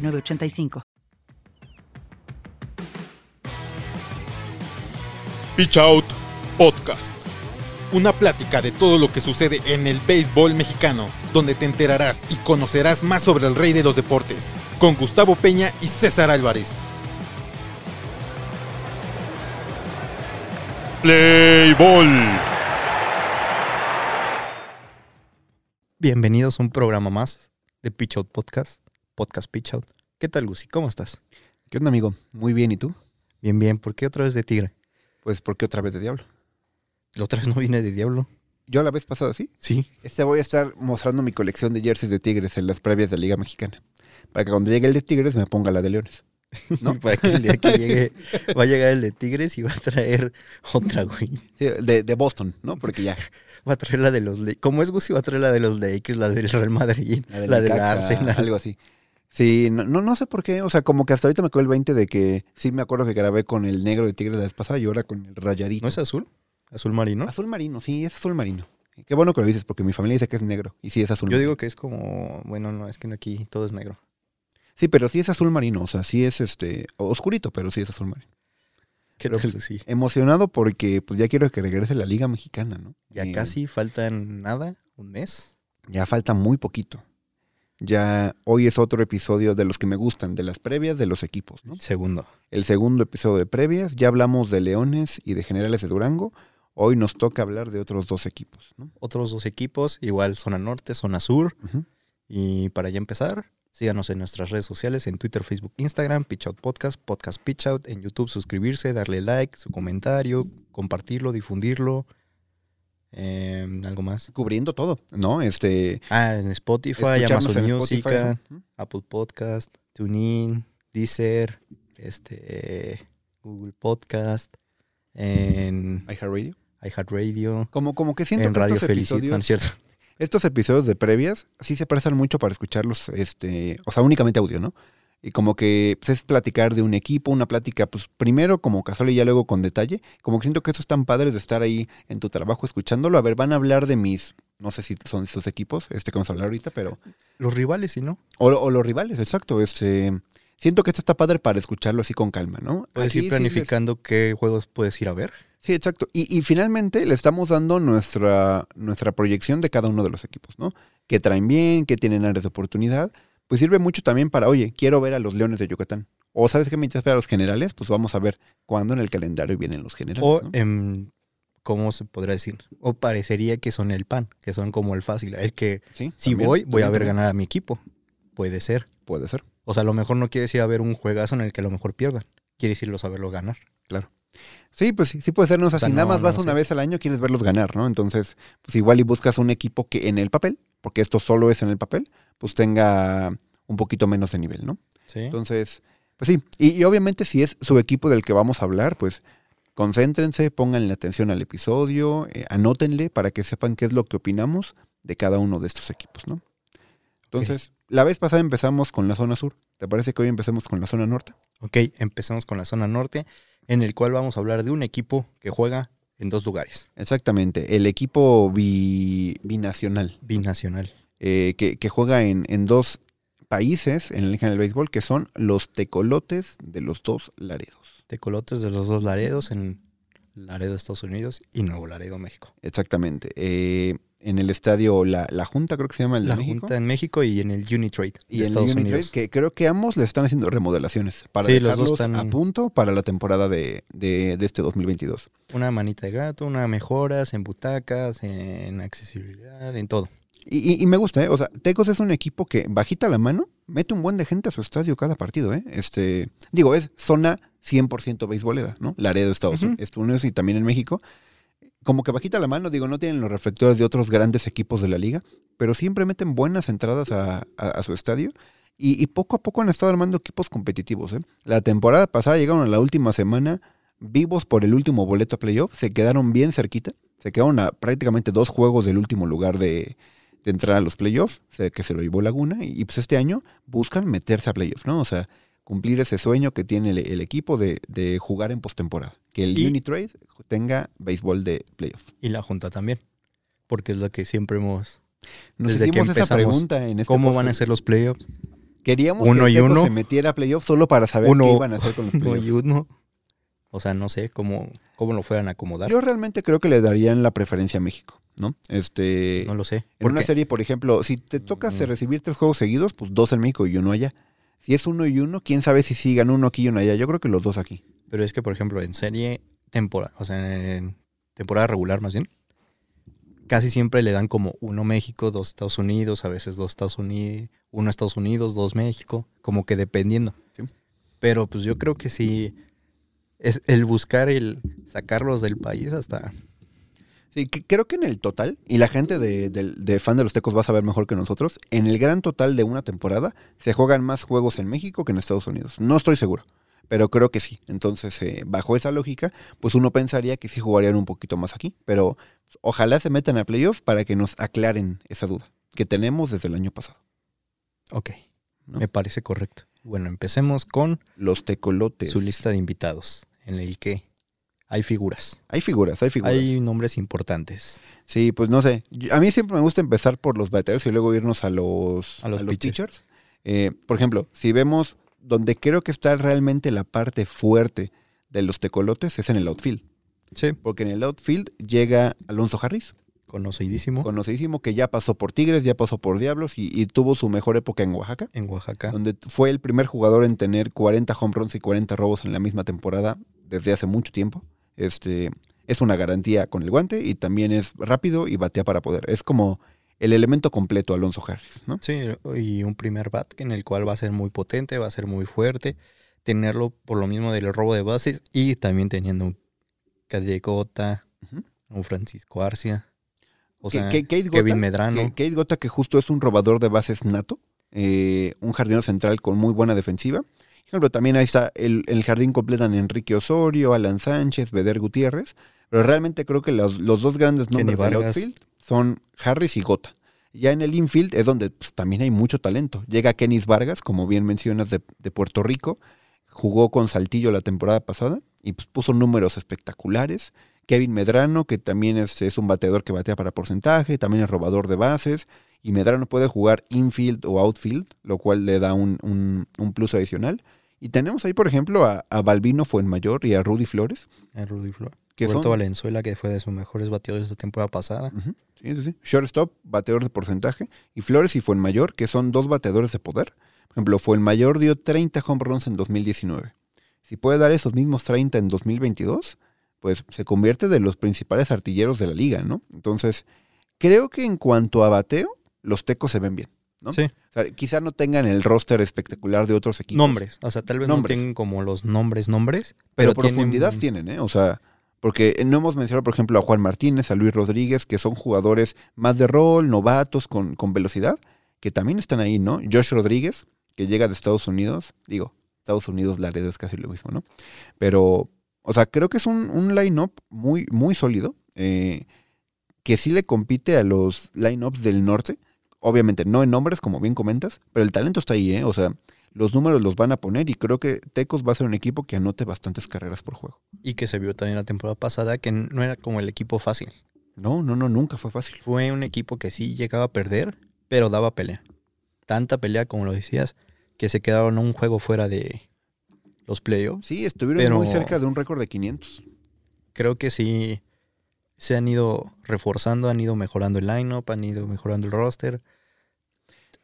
906985. Pitch Out Podcast. Una plática de todo lo que sucede en el béisbol mexicano, donde te enterarás y conocerás más sobre el rey de los deportes, con Gustavo Peña y César Álvarez. Play Ball. Bienvenidos a un programa más de Pitch Out Podcast, Podcast Pitch Out. ¿Qué tal, Lucy? ¿Cómo estás? ¿Qué onda, amigo? Muy bien, ¿y tú? Bien, bien. ¿Por qué otra vez de tigre? Pues, ¿por qué otra vez de diablo? La otra vez no viene de diablo. Yo la vez pasada sí. Sí. Este voy a estar mostrando mi colección de jerseys de tigres en las previas de la Liga Mexicana. Para que cuando llegue el de tigres me ponga la de leones. ¿No? Para que el día que llegue, va a llegar el de tigres y va a traer otra, güey. Sí, de, de Boston, ¿no? Porque ya. Va a traer la de los Lakers. Como es Gucci, va a traer la de los Lakers, la del Real Madrid, la, del la del Arsenal. Algo así. Sí, no, no, no sé por qué. O sea, como que hasta ahorita me quedó el 20 de que sí me acuerdo que grabé con el negro de tigres la vez pasada y ahora con el rayadito. ¿No es azul? Azul marino. Azul marino, sí, es azul marino. Qué bueno que lo dices porque mi familia dice que es negro. Y sí es azul Yo marino. digo que es como, bueno, no, es que aquí todo es negro. Sí, pero sí es azul marino. O sea, sí es este oscurito, pero sí es azul marino. ¿Qué Pero, tal, pues, Lucy? Emocionado porque pues ya quiero que regrese la Liga Mexicana, ¿no? Ya Eh, casi faltan nada, un mes. Ya falta muy poquito. Ya hoy es otro episodio de los que me gustan, de las previas de los equipos, ¿no? Segundo. El segundo episodio de previas, ya hablamos de Leones y de Generales de Durango. Hoy nos toca hablar de otros dos equipos, ¿no? Otros dos equipos, igual zona norte, zona sur. Y para ya empezar, síganos en nuestras redes sociales, en Twitter, Facebook, Instagram, Pitch Out Podcast, Podcast Pitch Out, en YouTube suscribirse, darle like, su comentario, compartirlo, difundirlo. Eh, algo más. Cubriendo todo, ¿no? Este. Ah, en Spotify, Amazon en Music. Apple Podcast, TuneIn, Deezer, este, Google Podcast, en iHeartRadio. iHeartRadio, Como, como que siento en que Radio estos episodios, No, cierto. estos episodios de previas sí se prestan mucho para escucharlos, este, o sea, únicamente audio, ¿no? Y como que pues, es platicar de un equipo, una plática, pues primero como casual y ya luego con detalle. Como que siento que eso es tan padre de estar ahí en tu trabajo escuchándolo. A ver, van a hablar de mis, no sé si son sus equipos, este que vamos a hablar ahorita, pero... Los rivales, ¿sí no? O, o los rivales, exacto. Este, siento que esto está padre para escucharlo así con calma, ¿no? Puedes Aquí ir sí planificando qué juegos puedes ir a ver. Sí, exacto. Y, y finalmente le estamos dando nuestra, nuestra proyección de cada uno de los equipos, ¿no? Que traen bien, que tienen áreas de oportunidad. Pues sirve mucho también para, oye, quiero ver a los Leones de Yucatán. O sabes qué me interesa ver a los generales, pues vamos a ver cuándo en el calendario vienen los generales. O, ¿no? em, ¿cómo se podrá decir? O parecería que son el pan, que son como el fácil. El que Sí, si también, voy, voy a ver también. ganar a mi equipo. Puede ser. Puede ser. O sea, a lo mejor no quieres ir a ver un juegazo en el que a lo mejor pierdan. Quieres irlos a verlo ganar. Sí, pues sí, sí puede ser, ¿no? O sea, O sea, si nada no, más vas una vez al año, quieres verlos ganar, ¿no? Entonces, pues igual y buscas un equipo que en el papel, porque esto solo es en el papel, pues tenga un poquito menos de nivel, ¿no? Sí. Entonces, pues sí, y, y obviamente si es su equipo del que vamos a hablar, pues concéntrense, pónganle atención al episodio, eh, anótenle para que sepan qué es lo que opinamos de cada uno de estos equipos, ¿no? Entonces, la vez pasada empezamos con la zona sur. ¿Te parece que hoy empecemos con la zona norte? Ok, empezamos con la zona norte, en el cual vamos a hablar de un equipo que juega en dos lugares. Exactamente, el equipo bi- binacional, Binacional. eh, que, que juega en, en dos países en la Liga del Béisbol, que son los tecolotes de los dos Laredos. Tecolotes de los dos Laredos en Laredo, Estados Unidos y Nuevo Laredo, México. Exactamente. eh, en el estadio La, La Junta, creo que se llama el de La México. Junta en México y en el Unitrade de y el Estados Unitrade, Unidos. que creo que ambos le están haciendo remodelaciones para Sí, los dos dejarlos están- a punto para la temporada de, de- de este 2022. Una manita de gato, una mejoras en butacas, en accesibilidad, en todo. Y, y- y me gusta, ¿eh? O sea, Tecos es un equipo que bajita la mano, mete un buen de gente a su estadio cada partido, ¿eh? Este, digo, es zona 100% beisbolera, ¿no? Laredo, Estados, Ujú. Estados Unidos y también en México. Como que bajita la mano, digo, no tienen los reflectores de otros grandes equipos de la liga, pero siempre meten buenas entradas a, su estadio Y, poco a poco han estado armando equipos competitivos. ¿eh? La temporada pasada llegaron a la última semana vivos por el último boleto a playoff, se quedaron bien cerquita, se quedaron a prácticamente dos juegos del último lugar de, entrar a los playoffs, que se lo llevó Laguna, y, y, pues este año buscan meterse a playoffs, ¿no? O sea, cumplir ese sueño que tiene el, el equipo de, de, jugar en postemporada, que el Y- Unitrade tenga béisbol de playoff. Y la Junta también. Porque es lo que siempre hemos... Nos Desde que hicimos esa empezamos, pregunta en este ¿Cómo van a ser los playoffs? Queríamos uno que y uno? se metiera a playoff solo para saber Uno- qué iban a hacer con los Uno playoffs. y uno. O sea, no sé cómo, cómo lo fueran a acomodar. Yo realmente creo que le darían la preferencia a México, ¿no? Este, no lo sé. en una serie, por ejemplo, si te tocas Mm. recibir tres juegos seguidos, pues dos en México y uno allá. Si es uno y uno, quién sabe si sigan uno aquí y uno allá. Yo creo que los dos aquí. Pero es que, por ejemplo, en serie temporada, o sea, en temporada regular más bien, casi siempre le dan como uno México, dos Estados Unidos, a veces dos Estados Unidos, uno Estados Unidos, dos México, como que dependiendo. Sí. Pero pues yo creo que sí es el buscar el sacarlos del país hasta Sí, que- creo que en el total, y la gente de, del- de fan de los tecos va a saber mejor que nosotros, en el gran total de una temporada se juegan más juegos en México que en Estados Unidos. No estoy seguro, pero creo que sí. Entonces, eh, bajo esa lógica, pues uno pensaría que sí jugarían un poquito más aquí, pero ojalá se metan a playoff para que nos aclaren esa duda que tenemos desde el año pasado. Ok, ¿no? me parece correcto. Bueno, empecemos con Los tecolotes. su lista de invitados, en el que hay figuras. Hay figuras, hay figuras. Hay nombres importantes. Sí, pues no sé. A mí siempre me gusta empezar por los bateros y luego irnos a los, A los pitchers. pitchers. Eh, por ejemplo, si vemos donde creo que está realmente la parte fuerte de los tecolotes es en el outfield. Sí. Porque en el outfield llega Alonso Harris, Conocidísimo. conocidísimo, que ya pasó por Tigres, ya pasó por Diablos y, y tuvo su mejor época en Oaxaca, en Oaxaca. donde fue el primer jugador en tener 40 home runs y 40 robos en la misma temporada desde hace mucho tiempo. Este, es una garantía con el guante y también es rápido y batea para poder. Es como el elemento completo Alonso Harris, ¿no? Sí, y un primer bat en el cual va a ser muy potente, va a ser muy fuerte. Tenerlo por lo mismo del robo de bases y también teniendo un Callecota, Ujú. un Francisco Arcia. O sea, Kate Gota, Kevin Medrano. Kate Gota, que justo es un robador de bases nato, eh, un jardinero central con muy buena defensiva. Ejemplo, también ahí está el, el jardín completan Enrique Osorio, Alan Sánchez, Beder Gutiérrez, pero realmente creo que los, los dos grandes nombres del outfield son Harris y Gota. Ya en el infield es donde pues, también hay mucho talento. Llega Kenis Vargas, como bien mencionas, de, de Puerto Rico, jugó con Saltillo la temporada pasada y pues, puso números espectaculares. Kevin Medrano, que también es, es un bateador que batea para porcentaje, también es robador de bases. Y Medrano puede jugar infield o outfield, lo cual le da un, un- un plus adicional. Y tenemos ahí, por ejemplo, a, a Balbino Fuenmayor y a Rudy Flores, a Rudy Flor. que Roberto son Valenzuela, que fue de sus mejores bateadores de la temporada pasada. Sí, sí, sí. Shortstop, bateador de porcentaje. Y Flores y Fuenmayor, que son dos bateadores de poder. Por ejemplo, Fuenmayor dio 30 home runs en 2019. Si puede dar esos mismos 30 en 2022, pues se convierte de los principales artilleros de la liga, ¿no? Entonces, creo que en cuanto a bateo, los tecos se ven bien. ¿No? Sí. O sea, quizá no tengan el roster espectacular de otros equipos. Nombres. O sea, tal vez Nombres. no tengan como los nombres, nombres. Pero, Pero, profundidad tienen, ¿eh? O sea, porque no hemos mencionado, por ejemplo, a Juan Martínez, a Luis Rodríguez, que son jugadores más de rol, novatos, con, con velocidad, que también están ahí, ¿no? Josh Rodríguez, que llega de Estados Unidos, digo, Estados Unidos, Laredo es casi lo mismo, ¿no? Pero, o sea, creo que es un, un line-up muy, muy sólido, eh, que sí le compite a los line-ups del norte. Obviamente, no en nombres, como bien comentas, pero el talento está ahí, ¿eh? O sea, los números los van a poner y creo que Tecos va a ser un equipo que anote bastantes carreras por juego. Y que se vio también la temporada pasada que no era como el equipo fácil. No, no, no, nunca fue fácil. Fue un equipo que sí llegaba a perder, pero daba pelea. Tanta pelea, como lo decías, que se quedaron un juego fuera de los playoffs. Sí, estuvieron Pero- muy cerca de un récord de 500. Creo que sí se han ido reforzando, han ido mejorando el lineup, han ido mejorando el roster.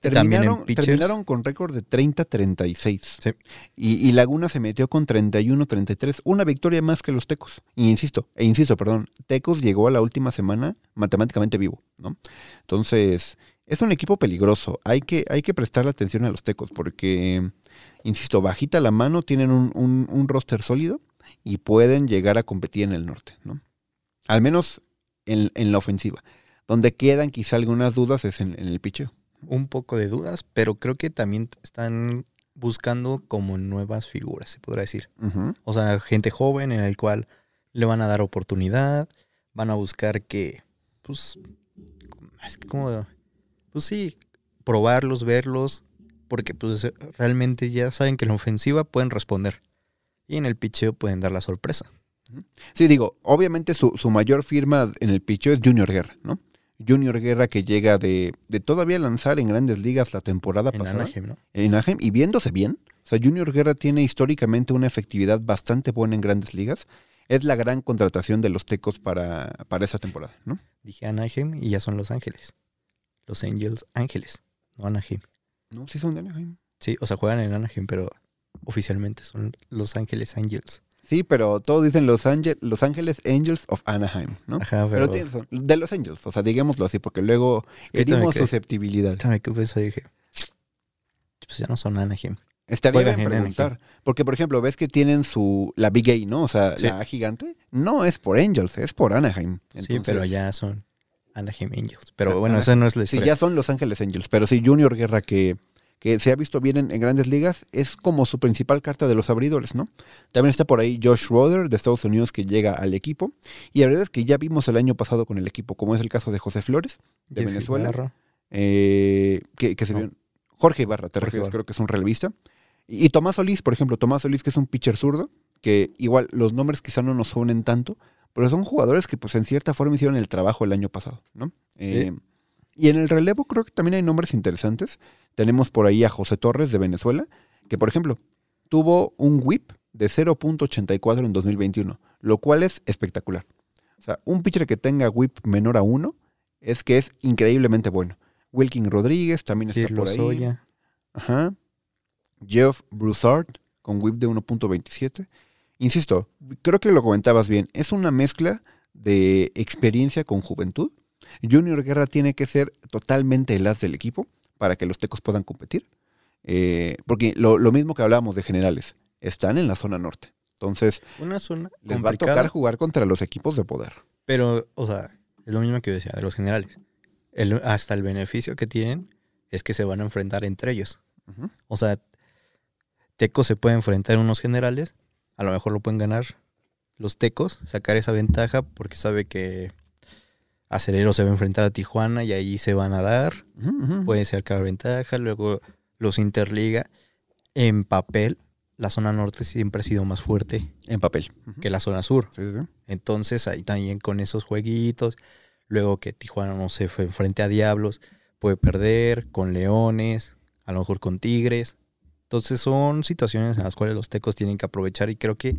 Terminaron, terminaron con récord de 30-36. Sí. Y, y Laguna se metió con 31-33. Una victoria más que los Tecos. Y insisto, e insisto, perdón, Tecos llegó a la última semana matemáticamente vivo, ¿no? Entonces, es un equipo peligroso. Hay que, hay que prestarle atención a los Tecos porque, insisto, bajita la mano, tienen un, un- un roster sólido y pueden llegar a competir en el norte, ¿no? Al menos en, en la ofensiva. Donde quedan quizá algunas dudas es en, en el picheo. un poco de dudas, pero creo que también están buscando como nuevas figuras, se podrá decir. O sea, gente joven en el cual le van a dar oportunidad, van a buscar que, pues, es que como, pues sí, probarlos, verlos, porque pues realmente ya saben que en la ofensiva pueden responder y en el picheo pueden dar la sorpresa. Sí, digo, obviamente su, su mayor firma en el picheo es Junior Guerra, ¿no? Junior Guerra que llega de, de todavía lanzar en grandes ligas la temporada En pasada. Anaheim, ¿no? en Anaheim y viéndose bien. O sea, Junior Guerra tiene históricamente una efectividad bastante buena en grandes ligas. Es la gran contratación de los Tecos para, para esa temporada, ¿no? Dije Anaheim y ya son Los Ángeles. Los Angels Ángeles, no Anaheim. No, sí son de Anaheim. Sí, o sea, juegan en Anaheim, pero oficialmente son Los Ángeles Angels. Sí, pero todos dicen Los, Los Ángeles Angels of Anaheim, ¿no? Ajá, Pero pero... tienes razón, de Los Angels, o sea, digámoslo así, porque luego que herimos susceptibilidad. quedé pensando y dije, pues ya no son Anaheim. Estaría Juegan bien en preguntar. Porque, por ejemplo, ves que tienen su la Big A, ¿no? O sea, Sí. la gigante. No es por Angels, es por Anaheim. sí, Entonces, pero ya son Anaheim Angels. Pero Ah, bueno, ah, esa no es la Sí, historia. ya son Los Ángeles Angels. Pero sí, Junior Guerra, que, que se ha visto bien en, en grandes ligas, es como su principal carta de los abridores, ¿no? También está por ahí Josh Schroeder de Estados Unidos que llega al equipo. Y la verdad es que ya vimos el año pasado con el equipo, como es el caso de José Flores, de Venezuela. Ibarra. eh, que, que se No. vio. Jorge Ibarra, te Jorge refieres, Ibarra. creo que es un relevista. Y, y Tomás Solís, por ejemplo, Tomás Solís, que es un pitcher zurdo, que igual los nombres quizá no nos suenen tanto, pero son jugadores que pues en cierta forma hicieron el trabajo el año pasado, ¿no? Eh, y en el relevo creo que también hay nombres interesantes. Tenemos por ahí a José Torres de Venezuela, que por ejemplo tuvo un whip de 0.84 en 2021, lo cual es espectacular. O sea, un pitcher que tenga whip menor a 1 es que es increíblemente bueno. Wilkin Rodríguez también está por ahí. Soya. Ajá. Jeff Broussard con whip de 1.27. Insisto, creo que lo comentabas bien. Es una mezcla de experiencia con juventud. Junior Guerra tiene que ser totalmente el as del equipo para que los tecos puedan competir. Eh, porque lo, lo mismo que hablábamos de generales, están en la zona norte. Entonces, Una zona les va a tocar jugar contra los equipos de poder. Pero, o sea, es lo mismo que yo decía de los generales. El- hasta el beneficio que tienen es que se van a enfrentar entre ellos. O sea, Tecos se puede enfrentar a unos generales, a lo mejor lo pueden ganar los Tecos, sacar esa ventaja porque sabe que Acelero se va a enfrentar a Tijuana y ahí se van a dar, Ujú, ujú. puede sacar ventaja, luego los interliga. En papel, la zona norte siempre ha sido más fuerte en papel. Que la zona sur. Sí, sí, sí. Entonces ahí también con esos jueguitos, luego que Tijuana no se fue frente a Diablos, puede perder con Leones, a lo mejor con Tigres. Entonces son situaciones en las cuales los tecos tienen que aprovechar y creo que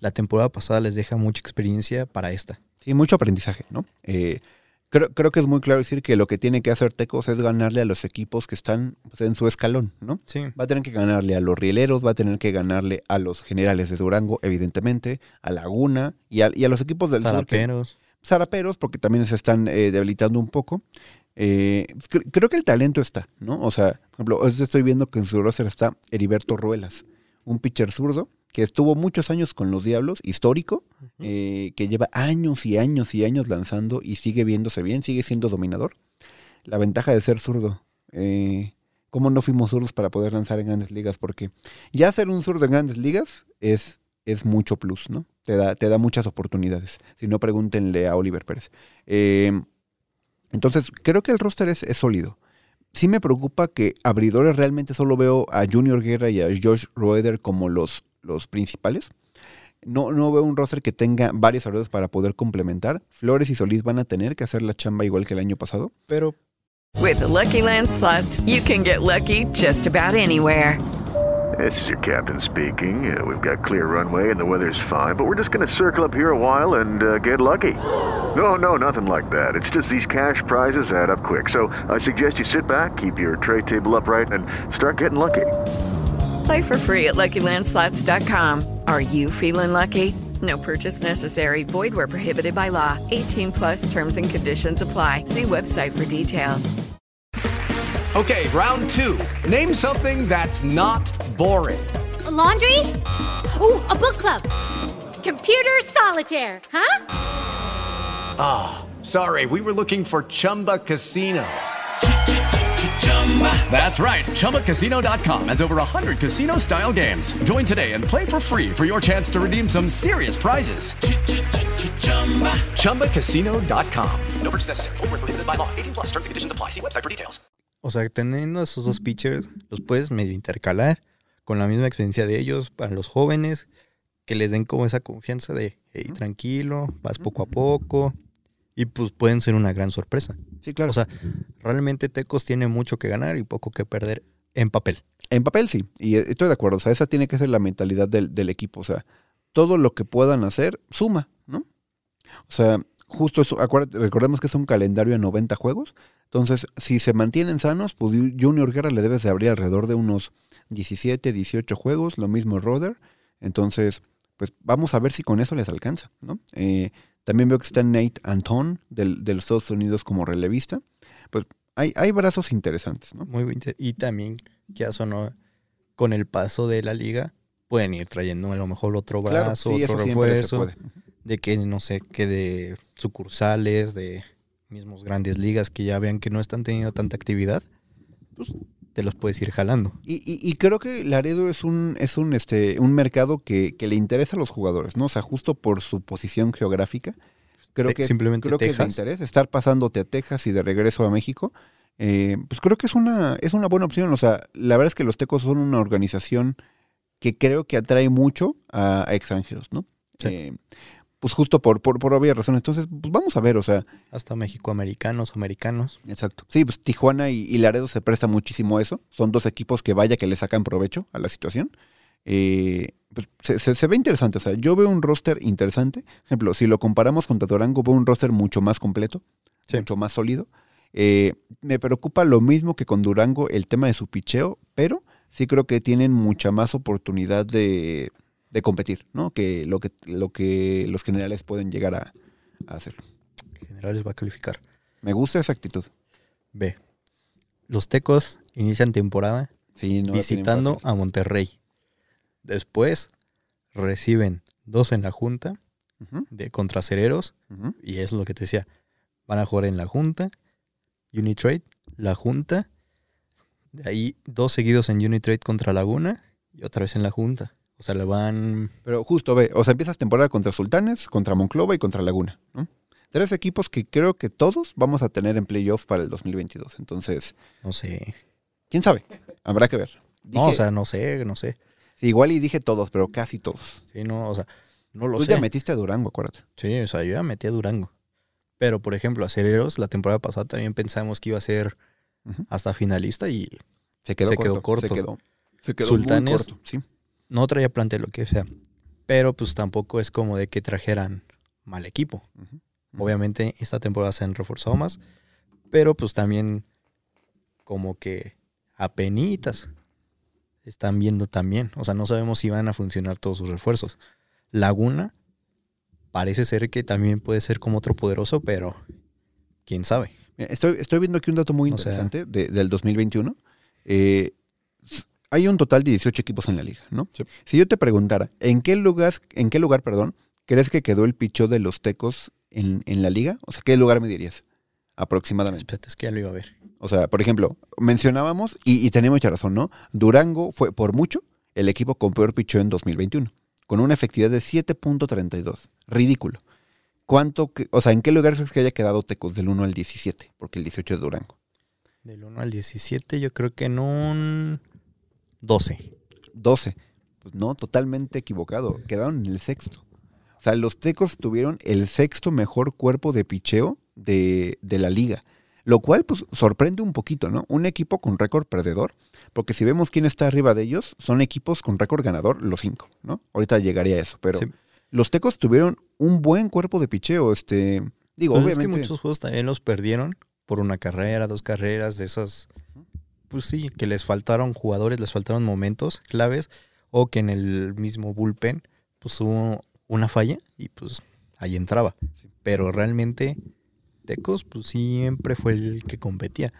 la temporada pasada les deja mucha experiencia para esta. Sí, mucho aprendizaje, ¿no? Eh, creo, creo que es muy claro decir que lo que tiene que hacer Tecos es ganarle a los equipos que están pues, en su escalón, ¿no? Sí. Va a tener que ganarle a los rieleros, va a tener que ganarle a los generales de Durango, evidentemente, a Laguna y a, y a los equipos del sur. que- Zaraperos. Zaraperos, porque también se están eh, debilitando un poco. Eh, cre- creo que el talento está, ¿no? O sea, por ejemplo, estoy viendo que en su roster está Heriberto Ruelas, un pitcher zurdo que estuvo muchos años con los Diablos, histórico, eh, que lleva años y años y años lanzando y sigue viéndose bien, sigue siendo dominador. La ventaja de ser zurdo. Eh, ¿Cómo no fuimos zurdos para poder lanzar en grandes ligas? Porque ya ser un zurdo en grandes ligas es, es mucho plus, ¿no? Te da, te da muchas oportunidades. Si no, pregúntenle a Oliver Pérez. Eh, entonces, creo que el roster es, es sólido. Sí me preocupa que abridores realmente solo veo a Junior Guerra y a Josh Roeder como los, los principales. No, no veo un roster que tenga varios abridores para poder complementar. Flores y Solís van a tener que hacer la chamba igual que el año pasado. Pero With the Lucky Land slots, you can get lucky just about anywhere. This is your captain speaking. Uh, we've got clear runway and the weather's fine, but we're just going to circle up here a while and uh, get lucky. No, no, nothing like that. It's just these cash prizes add up quick. So I suggest you sit back, keep your tray table upright, and start getting lucky. Play for free at LuckyLandSlots.com. Are you feeling lucky? No purchase necessary. Void where prohibited by law. 18 plus terms and conditions apply. See website for details. Okay, round two. Name something that's not boring. A laundry? Ooh, a book club. Computer solitaire, huh? Ah, sorry, we were looking for Chumba Casino. That's right. ChumbaCasino.com has over 100 casino style games. Join today and play for free for your chance to redeem some serious prizes. ChumbaCasino.com. No purchase necessary. Void where prohibited by law. 18 plus terms and conditions apply. See website for details. O sea, teniendo esos dos pitchers, los puedes medio intercalar con la misma experiencia de ellos para los jóvenes, que les den como esa confianza de, hey, tranquilo, vas poco a poco, y pues pueden ser una gran sorpresa. Sí, claro. O sea, realmente Tecos tiene mucho que ganar y poco que perder en papel. En papel sí, y eh, estoy de acuerdo. O sea, esa tiene que ser la mentalidad del, del equipo. O sea, todo lo que puedan hacer suma, ¿no? O sea, justo eso, acuérdate- recordemos que es un calendario de 90 juegos. Entonces, si se mantienen sanos, pues Junior Guerra le debes de abrir alrededor de unos 17, 18 juegos, lo mismo Roder. Entonces, pues vamos a ver si con eso les alcanza, ¿no? Eh, también veo que está Nate Anton del, de los Estados Unidos como relevista. Pues hay, hay brazos interesantes, ¿no? Muy bien. Y también, o no, con el paso de la liga, pueden ir trayendo a lo mejor otro Claro, brazo, sí, otro refuerzo. puede. de que no sé, que de sucursales, de mismos grandes ligas que ya vean que no están teniendo tanta actividad, pues te los puedes ir jalando. Y, y- y creo que Laredo es un, es un, este, un mercado que, que le interesa a los jugadores, ¿no? O sea, justo por su posición geográfica. Creo Te- que, simplemente creo que es de interés. Estar pasándote a Texas y de regreso a México, eh, pues creo que es una, es una buena opción. O sea, la verdad es que los Tecos son una organización que creo que atrae mucho a, a extranjeros, ¿no? Sí. Eh, pues justo por, por, por obvias razones. Entonces, pues vamos a ver, o sea, Hasta México-americanos, americanos. Exacto. Sí, pues Tijuana y, y Laredo se presta muchísimo a eso. Son dos equipos que vaya que le sacan provecho a la situación. Eh, pues, se, se- se ve interesante. O sea, yo veo un roster interesante. Por ejemplo, si lo comparamos contra Durango, veo un roster mucho más completo, Sí. mucho más sólido. Eh, me preocupa lo mismo que con Durango el tema de su picheo, pero sí creo que tienen mucha más oportunidad de, de competir, ¿no? Que lo que, lo que los generales pueden llegar a, a hacer. Generales va a calificar. Me gusta esa actitud. B. Los Tecos inician temporada Sí, no visitando a Monterrey. Después reciben dos en la junta de contra Cereros. ujú. Y es lo que te decía. Van a jugar en la junta, Unitrade, la junta. De ahí dos seguidos en Unitrade contra Laguna y otra vez en la junta. O sea, le van. Pero justo ve, o sea, empiezas temporada contra Sultanes, contra Monclova y contra Laguna, ¿no? Tres equipos que creo que todos vamos a tener en playoff para el 2022. Entonces, No sé. quién sabe, habrá que ver. No, o sea, no sé, no sé. sí, igual y dije todos, pero casi todos. Sí, no, o sea, no lo Tú sé. ya metiste a Durango, acuérdate. Sí, o sea, yo ya metí a Durango. Pero, por ejemplo, a Cereros, la temporada pasada también pensamos que iba a ser hasta finalista y Se quedó Se corto. quedó corto. Se quedó, se quedó Sultanes- muy corto, sí. No traía plantel, lo que sea. Pero, pues tampoco es como de que trajeran mal equipo. Obviamente, esta temporada se han reforzado más. Pero, pues también, como que apenitas están viendo también. O sea, no sabemos si van a funcionar todos sus refuerzos. Laguna parece ser que también puede ser como otro poderoso, pero quién sabe. Estoy, estoy viendo aquí un dato muy O sea- interesante de- del 2021. Eh, hay un total de 18 equipos en la liga, ¿no? Sí. Si yo te preguntara, ¿en qué lugar, en qué lugar, perdón, crees que quedó el pichó de los tecos en, en la liga? O sea, ¿qué lugar me dirías? Aproximadamente. Espérate, es que ya lo iba a ver. O sea, por ejemplo, mencionábamos, y, y tenía mucha razón, ¿no? Durango fue por mucho el equipo con peor pichó en 2021, con una efectividad de 7.32. Ridículo. ¿Cuánto, que- o sea, en qué lugar crees que haya quedado Tecos del 1 al 17? Porque el 18 es Durango. Del 1 al 17, yo creo que en un 12. 12. Pues no, totalmente equivocado. Quedaron en el sexto. O sea, los Tecos tuvieron el sexto mejor cuerpo de picheo de, de la liga. Lo cual, pues, sorprende un poquito, ¿no? Un equipo con récord perdedor. Porque si vemos quién está arriba de ellos, son equipos con récord ganador, los cinco, ¿no? Ahorita llegaría a eso. Pero Sí. los Tecos tuvieron un buen cuerpo de picheo. Este, digo, Pues es que obviamente. muchos juegos también los perdieron por una carrera, dos carreras, de esas. Pues sí, que les faltaron jugadores, les faltaron momentos claves, o que en el mismo bullpen, pues hubo una falla y pues ahí entraba. Pero realmente, Tecos, pues siempre fue el que competía.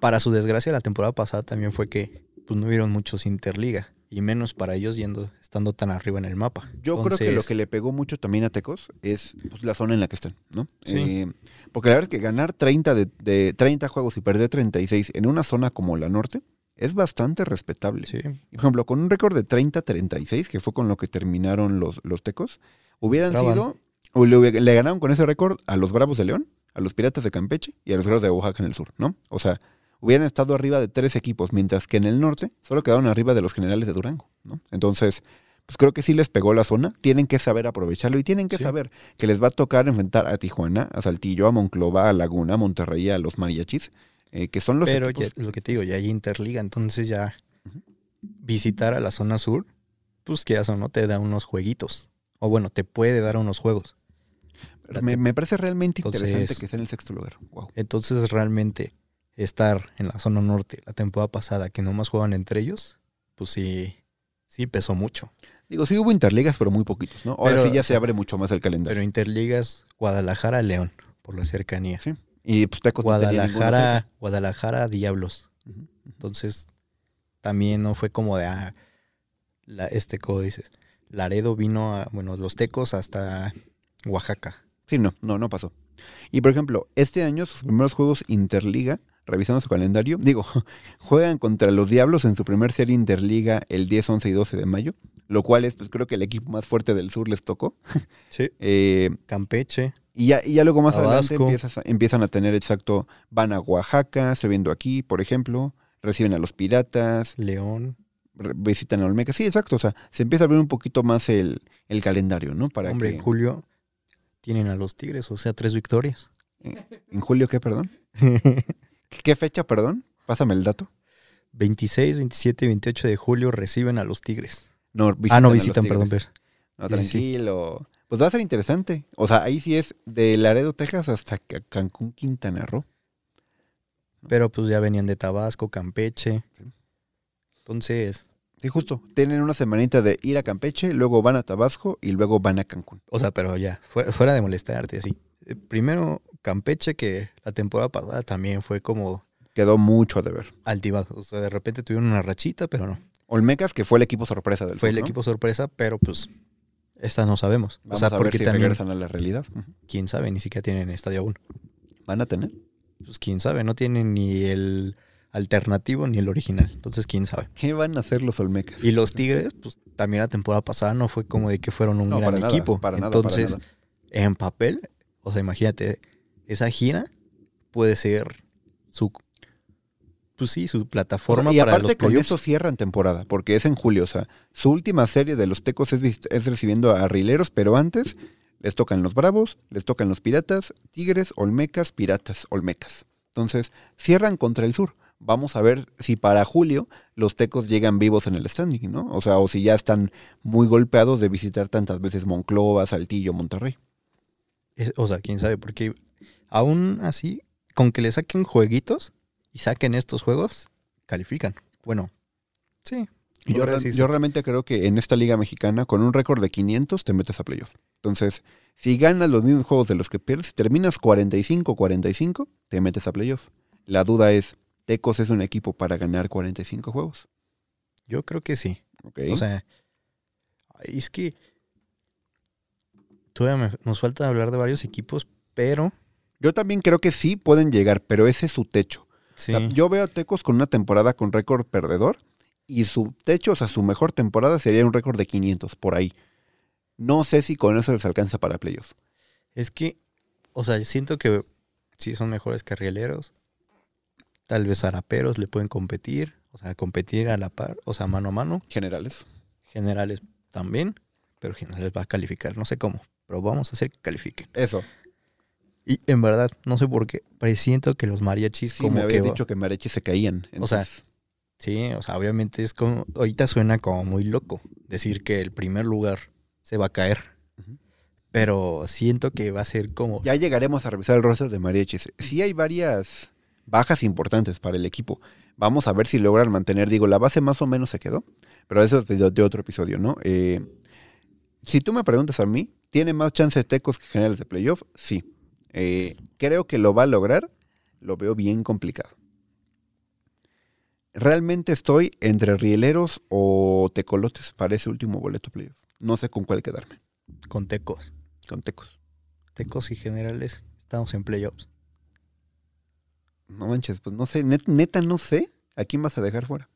Para su desgracia, la temporada pasada también fue que pues no hubieron muchos interliga. Y menos para ellos yendo, estando tan arriba en el mapa. Yo creo que lo que le pegó mucho también a Tecos es pues, la zona en la que están, ¿no? Sí. Eh, porque la verdad es que ganar 30 de, de 30 juegos y perder 36 en una zona como la norte es bastante respetable. Sí. Por ejemplo, con un récord de 30-36, que fue con lo que terminaron los, los Tecos, hubieran sido, o le, le ganaron con ese récord a los Bravos de León, a los Piratas de Campeche y a los Guerreros de Oaxaca en el sur, ¿no? O sea, hubieran estado arriba de tres equipos, mientras que en el norte solo quedaron arriba de los generales de Durango, ¿no? Entonces, pues creo que sí les pegó la zona, tienen que saber aprovecharlo y tienen que Sí. saber que les va a tocar enfrentar a Tijuana, a Saltillo, a Monclova, a Laguna, a Monterrey, a los Mariachis, eh, que son los Pero ya, lo que te digo, ya hay Interliga, entonces ya visitar a la zona sur, pues que eso no te da unos jueguitos. O bueno, te puede dar unos juegos. me, me parece realmente interesante Entonces- que esté en el sexto lugar. Wow. Entonces realmente estar en la zona norte la temporada pasada que nomás juegan entre ellos, pues sí, sí pesó mucho. Digo, sí hubo interligas, pero muy poquitos, ¿no? Ahora Pero, sí ya se abre mucho más el calendario. Pero Interligas, Guadalajara, León, por la cercanía. Sí. Y pues Tecos no Guadalajara, Guadalajara, Diablos. Entonces, también no fue como de, ah, la, este, como dices, Laredo vino a, bueno, los tecos hasta Oaxaca. Sí, no, no, no pasó. Y por ejemplo, este año sus primeros juegos Interliga, revisando su calendario, digo, juegan contra los Diablos en su primer serie Interliga el 10, 11 y 12 de mayo, lo cual es, pues creo que el equipo más fuerte del sur les tocó. Sí. Eh, Campeche, y, ya, y ya luego más adelante a- empiezan a tener exacto, van a Oaxaca, estoy viendo aquí, por ejemplo, reciben a los Piratas, León. visitan a Olmeca. Sí, exacto. O sea, se empieza a abrir un poquito más el, el calendario, ¿no? Para Hombre, que, en julio tienen a los Tigres, o sea, tres victorias. ¿En julio qué, perdón? ¿Qué, fecha, perdón? Pásame el dato. 26, 27 y 28 de julio reciben a los Tigres. No, ah, no visitan, perdón. Ver. No, Sí, sí, sí. tranquilo. Pues va a ser interesante. O sea, ahí sí es de Laredo, Texas hasta Ca- Cancún, Quintana Roo. Pero pues ya venían de Tabasco, Campeche. Sí. Entonces, Sí, justo. Tienen una semanita de ir a Campeche, luego van a Tabasco y luego van a Cancún. o sea, pero ya, fuera, fuera de molestarte así. Eh, Primero, Campeche, que la temporada pasada también fue como Quedó mucho de ver. altibajo. O sea, de repente tuvieron una rachita, pero no. Olmecas, que fue el equipo sorpresa del Fue sur, el ¿no? equipo sorpresa, pero pues esta no sabemos. Vamos o sea, a ver porque si también, regresan a la realidad. Quién sabe, ni siquiera tienen estadio aún. ¿Van a tener? Pues quién sabe, no tienen ni el alternativo ni el original. Entonces, quién sabe. ¿Qué van a hacer los Olmecas? Y los Tigres, pues también la temporada pasada no fue como de que fueron un No, gran para nada, equipo. para nada, para Entonces, nada. en papel, o sea, imagínate, esa gira puede ser su, pues sí, su O sea, plataforma y para aparte los con eso cierran temporada, porque es en julio. O sea, su última serie de los Tecos es, es recibiendo a Rileros, pero antes les tocan los Bravos, les tocan los Piratas, Tigres, Olmecas, Piratas, Olmecas. Entonces, cierran contra el sur. Vamos a ver si para julio los Tecos llegan vivos en el standing, ¿no? O sea, o si ya están muy golpeados de visitar tantas veces Monclova, Saltillo, Monterrey. Es- o sea, quién sabe, porque aún así, con que le saquen jueguitos y saquen estos juegos, califican. Bueno, sí. Yo, real- realmente creo que en esta liga mexicana, con un récord de 500, te metes a playoff. Entonces, si ganas los mismos juegos de los que pierdes, si terminas 45-45, te metes a playoff. La duda es, ¿Tecos es un equipo para ganar 45 juegos? Yo creo que sí. O sea, es que todavía me- nos falta hablar de varios equipos, pero yo también creo que sí pueden llegar, pero ese es su techo. sí. O sea, yo veo a Tecos con una temporada con récord perdedor y su techo, o sea, su mejor temporada sería un récord de 500, por ahí. No sé si con eso les alcanza para playoff. Es que, o sea, siento que sí son mejores carrileros. Tal vez araperos le pueden competir, o sea, competir a la par, o sea, mano a mano. Generales. Generales también, pero generales va a calificar, no sé cómo, pero vamos a hacer que califiquen. Eso. Y en verdad, no sé por qué, presiento que los mariachis Sí, como me habías dicho que Marechi se caían. O sea, Sí, o sea, obviamente es como, ahorita suena como muy loco decir que el primer lugar se va a caer. Pero siento que va a ser como... Ya llegaremos a revisar el roster de mariachis. Sí hay varias bajas importantes para el equipo. Vamos a ver si logran mantener, digo, la base más o menos se quedó, pero eso es de, de otro episodio, ¿no? Eh, si tú me preguntas a mí, ¿tiene más chance Tecos que generales de playoff? Sí. Eh, creo que lo va a lograr, lo veo bien complicado. realmente estoy entre rieleros o tecolotes para ese último boleto playoff. No sé con cuál quedarme. Con Tecos. Con tecos. Tecos y generales. Estamos en playoffs. No manches, pues no sé, net- neta no sé a quién vas a dejar fuera.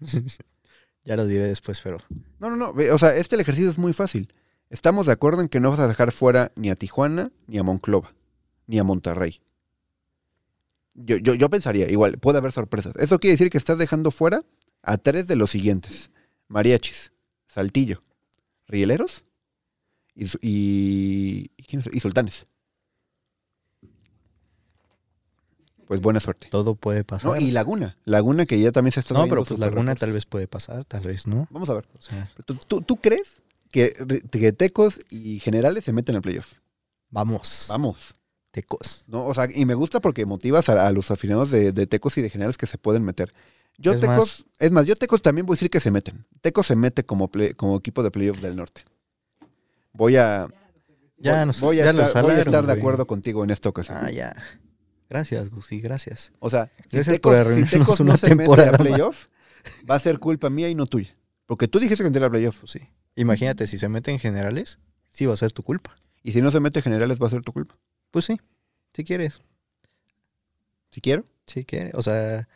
ya lo diré después, pero No, no, no. O sea, este el ejercicio es muy fácil. Estamos de acuerdo en que no vas a dejar fuera ni a Tijuana, ni a Monclova, ni a Monterrey. Yo, yo, yo pensaría, igual, puede haber sorpresas. Eso quiere decir que estás dejando fuera a tres de los siguientes: Mariachis, Saltillo, Rieleros y, y, ¿y Sultanes. Pues buena suerte. todo puede pasar. No, y Laguna. Laguna que ya también se está No, pero pues Laguna tal vez puede pasar, tal vez no. Vamos a ver. O sea, ¿Tú, tú, tú crees que, que Tecos y Generales se meten al playoff? vamos. Vamos. Tecos. ¿no? O sea, y me gusta porque motivas a, a los aficionados de, de Tecos y de Generales que se pueden meter. Yo Es Tecos, más- es más, yo Tecos también voy a decir que se meten. Tecos se mete como, play- como equipo de playoff del norte. Voy a, Ya voy, nos- voy a ya estar, voy a estar de acuerdo contigo en esta ocasión. Ah, ya. Gracias, Gusi, gracias. O sea, si Gracias Tecos, si no se mete a playoff, va a ser culpa mía y no tuya. Porque tú dijiste que entrara a playoff. Pues sí. Imagínate, si se meten generales, sí va a ser tu culpa. Y si no se mete Generales, va a ser tu culpa. Pues sí, si quieres. Si quiero. Si quieres. O sea,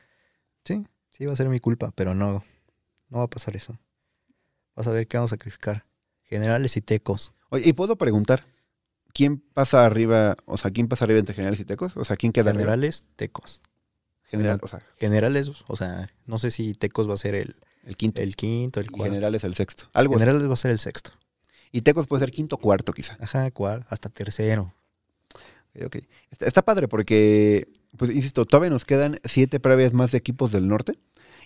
sí, sí va a ser mi culpa, pero no, no va a pasar eso. Vas a ver qué vamos a sacrificar. Generales y tecos. Oye, y puedo preguntar, ¿quién pasa arriba, o sea, quién pasa arriba entre generales y tecos? O sea, ¿quién queda arriba? Generales, tecos. General, o sea, Generales, o sea, no sé si tecos va a ser el, el quinto. el quinto, el cuarto. generales el sexto. Algo así. Generales va a ser el sexto. Y tecos puede ser quinto o cuarto, quizá. Ajá, cuarto, hasta tercero. Ok, ok. Está, está padre porque, pues, insisto, todavía nos quedan siete previas más de equipos del norte.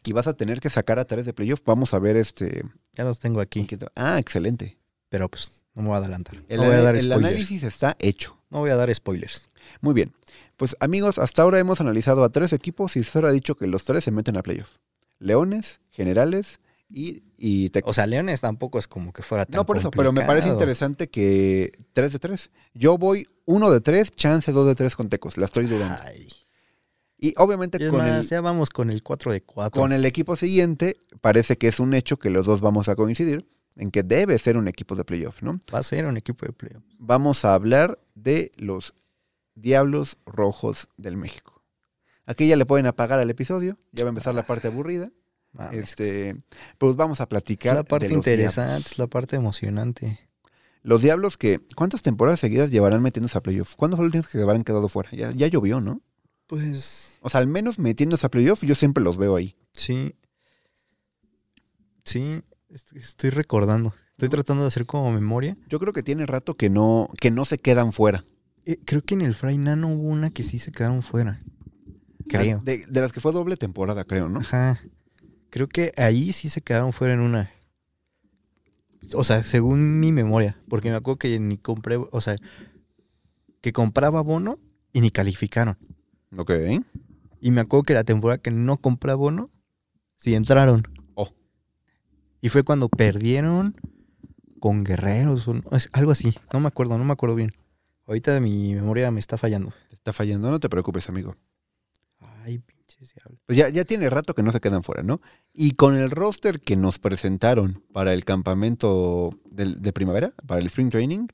Y vas a tener que sacar a tres de playoff. Vamos a ver este. Ya los tengo aquí, Ah, excelente. pero pues no me voy a adelantar. El, no voy a dar el análisis está hecho. No voy a dar spoilers. Muy bien. Pues amigos, hasta ahora hemos analizado a tres equipos y César ha dicho que los tres se meten a playoff. Leones, Generales y, y Tecos. O sea, Leones tampoco es como que fuera tan no por eso, pero me parece interesante que tres de tres. Yo voy uno de tres, chance dos de tres con Tecos. La estoy dudando. Ay. Y obviamente Y con más, el, ya vamos con el 4 de 4. con el equipo siguiente, parece que es un hecho que los dos vamos a coincidir en que debe ser un equipo de playoff, ¿no? Va a ser un equipo de playoff. Vamos a hablar de los Diablos Rojos del México. Aquí ya le pueden apagar al episodio, ya va a empezar la parte aburrida. Mames. Este, pues vamos a es platicar la parte de los interesante, es la parte emocionante. Los Diablos que, ¿cuántas temporadas seguidas llevarán metiéndose a playoff? ¿Cuándo fue vez que habrán quedado fuera? Ya, ya llovió, ¿no? Pues O sea, al menos metiéndose a playoff, yo siempre los veo ahí. sí. Sí, est- estoy recordando. Estoy tratando de hacer como memoria. Yo creo que tiene rato que no, que no se quedan fuera. Eh, creo que en el Fray Nano hubo una que sí se quedaron fuera. Creo. De, de las que fue doble temporada, creo, ¿no? Ajá. Creo que ahí sí se quedaron fuera en una. O sea, según mi memoria. Porque me acuerdo que ni compré. O sea, que compraba bono y ni calificaron. Ok. Y me acuerdo que la temporada que no compré bono, sí entraron. Oh. Y fue cuando perdieron con guerreros o algo así. No me acuerdo, no me acuerdo bien. Ahorita mi memoria me está fallando. Te está fallando, no te preocupes, amigo. Ay. Pues ya, ya tiene rato que no se quedan fuera, ¿no? Y con el roster que nos presentaron para el campamento de, primavera, para el Spring Training,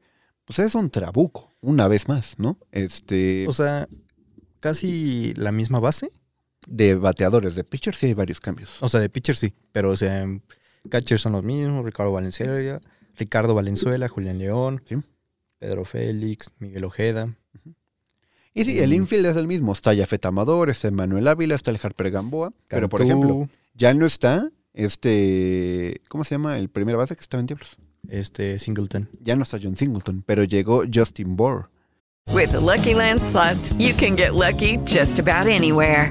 pues es un trabuco, una vez más, ¿no? Este, O sea, casi la misma base. de bateadores, de pitchers sí hay varios cambios. O sea, de pitcher sí. Pero, o sea, catchers son los mismos. Ricardo Valenzuela, Ricardo Valenzuela, Julián León, Sí. Pedro Félix, Miguel Ojeda. Y sí, el Mm. infield es el mismo. Está Jafet Amador, está Manuel Ávila, está el Harper Gamboa. Pero, por ejemplo, ya no está este, ¿cómo se llama? El primer base que estaba en Diablos. Este, Singleton. Ya no está John Singleton, pero llegó Justin Bohr. With the Lucky Land slots, you can get lucky just about anywhere.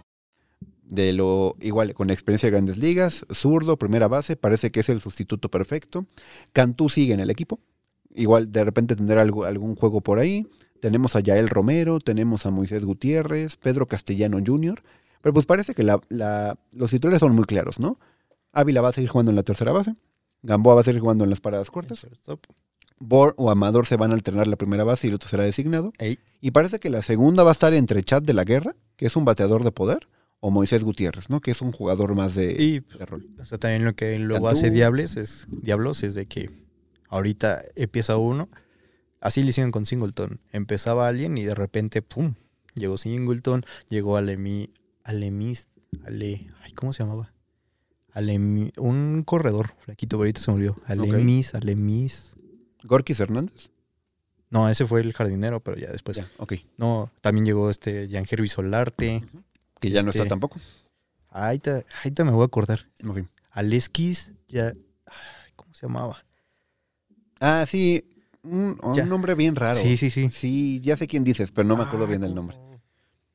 De lo igual, con experiencia de grandes ligas, zurdo, primera base, parece que es el sustituto perfecto. Cantú sigue en el equipo. Igual de repente tendrá algo- algún juego por ahí. Tenemos a Yael Romero, tenemos a Moisés Gutiérrez, Pedro Castellano Jr. Pero pues parece que la- la- los titulares son muy claros, ¿no? Ávila va a seguir jugando en la tercera base. Gamboa va a seguir jugando en las paradas cortas. Bor o Amador se van a alternar la primera base y el otro será designado. Ey. Y parece que la segunda va a estar entre Chad de la Guerra, que es un bateador de poder, o Moisés Gutiérrez, ¿no? Que es un jugador más de, Y de rol. O sea, también lo que luego Cantú. hace Diables es, Diablos es de que ahorita empieza uno. Así le hicieron con Singleton. Empezaba alguien y de repente, ¡pum! Llegó Singleton, llegó Alemi, Alemis, Ale, ay, ¿cómo se llamaba? Alemi, un corredor, flaquito, ahorita se me olvidó. Alemis, Alemis. Gorkis Hernández. No, ese fue el jardinero, pero ya después. Ya, ok. No, también llegó este Yangervi Solarte. Que ya no Este- está tampoco. Ahorita, ahorita me voy a acordar. Ok. Aleskis, ya. ay, ¿Cómo se llamaba? Ah, sí. Un, un nombre bien raro. Sí, sí, sí. Sí, ya sé quién dices, pero no me acuerdo Ah, bien del ¿cómo? nombre. no me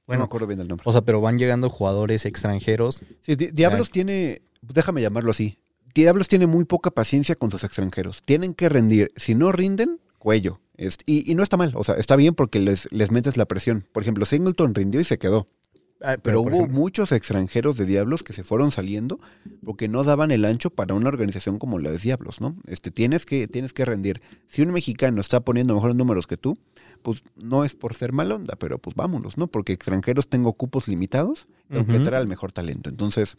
Bueno, acuerdo bien del nombre. o sea, pero van llegando jugadores extranjeros. Sí, Di- Diablos tiene, déjame llamarlo así. Diablos tiene muy poca paciencia con sus extranjeros. Tienen que rendir. Si no rinden, cuello. Es- y, y no está mal. O sea, está bien porque les, les metes la presión. Por ejemplo, Singleton rindió y se quedó. Ah, Pero hubo ejemplo, muchos extranjeros de Diablos que se fueron saliendo porque no daban el ancho para una organización como la de Diablos, ¿no? Este, tienes, que, tienes que rendir. Si un mexicano está poniendo mejores números que tú, pues no es por ser mal onda, pero pues vámonos, ¿no? Porque extranjeros tengo cupos limitados, tengo que Ujú. traer al mejor talento. Entonces,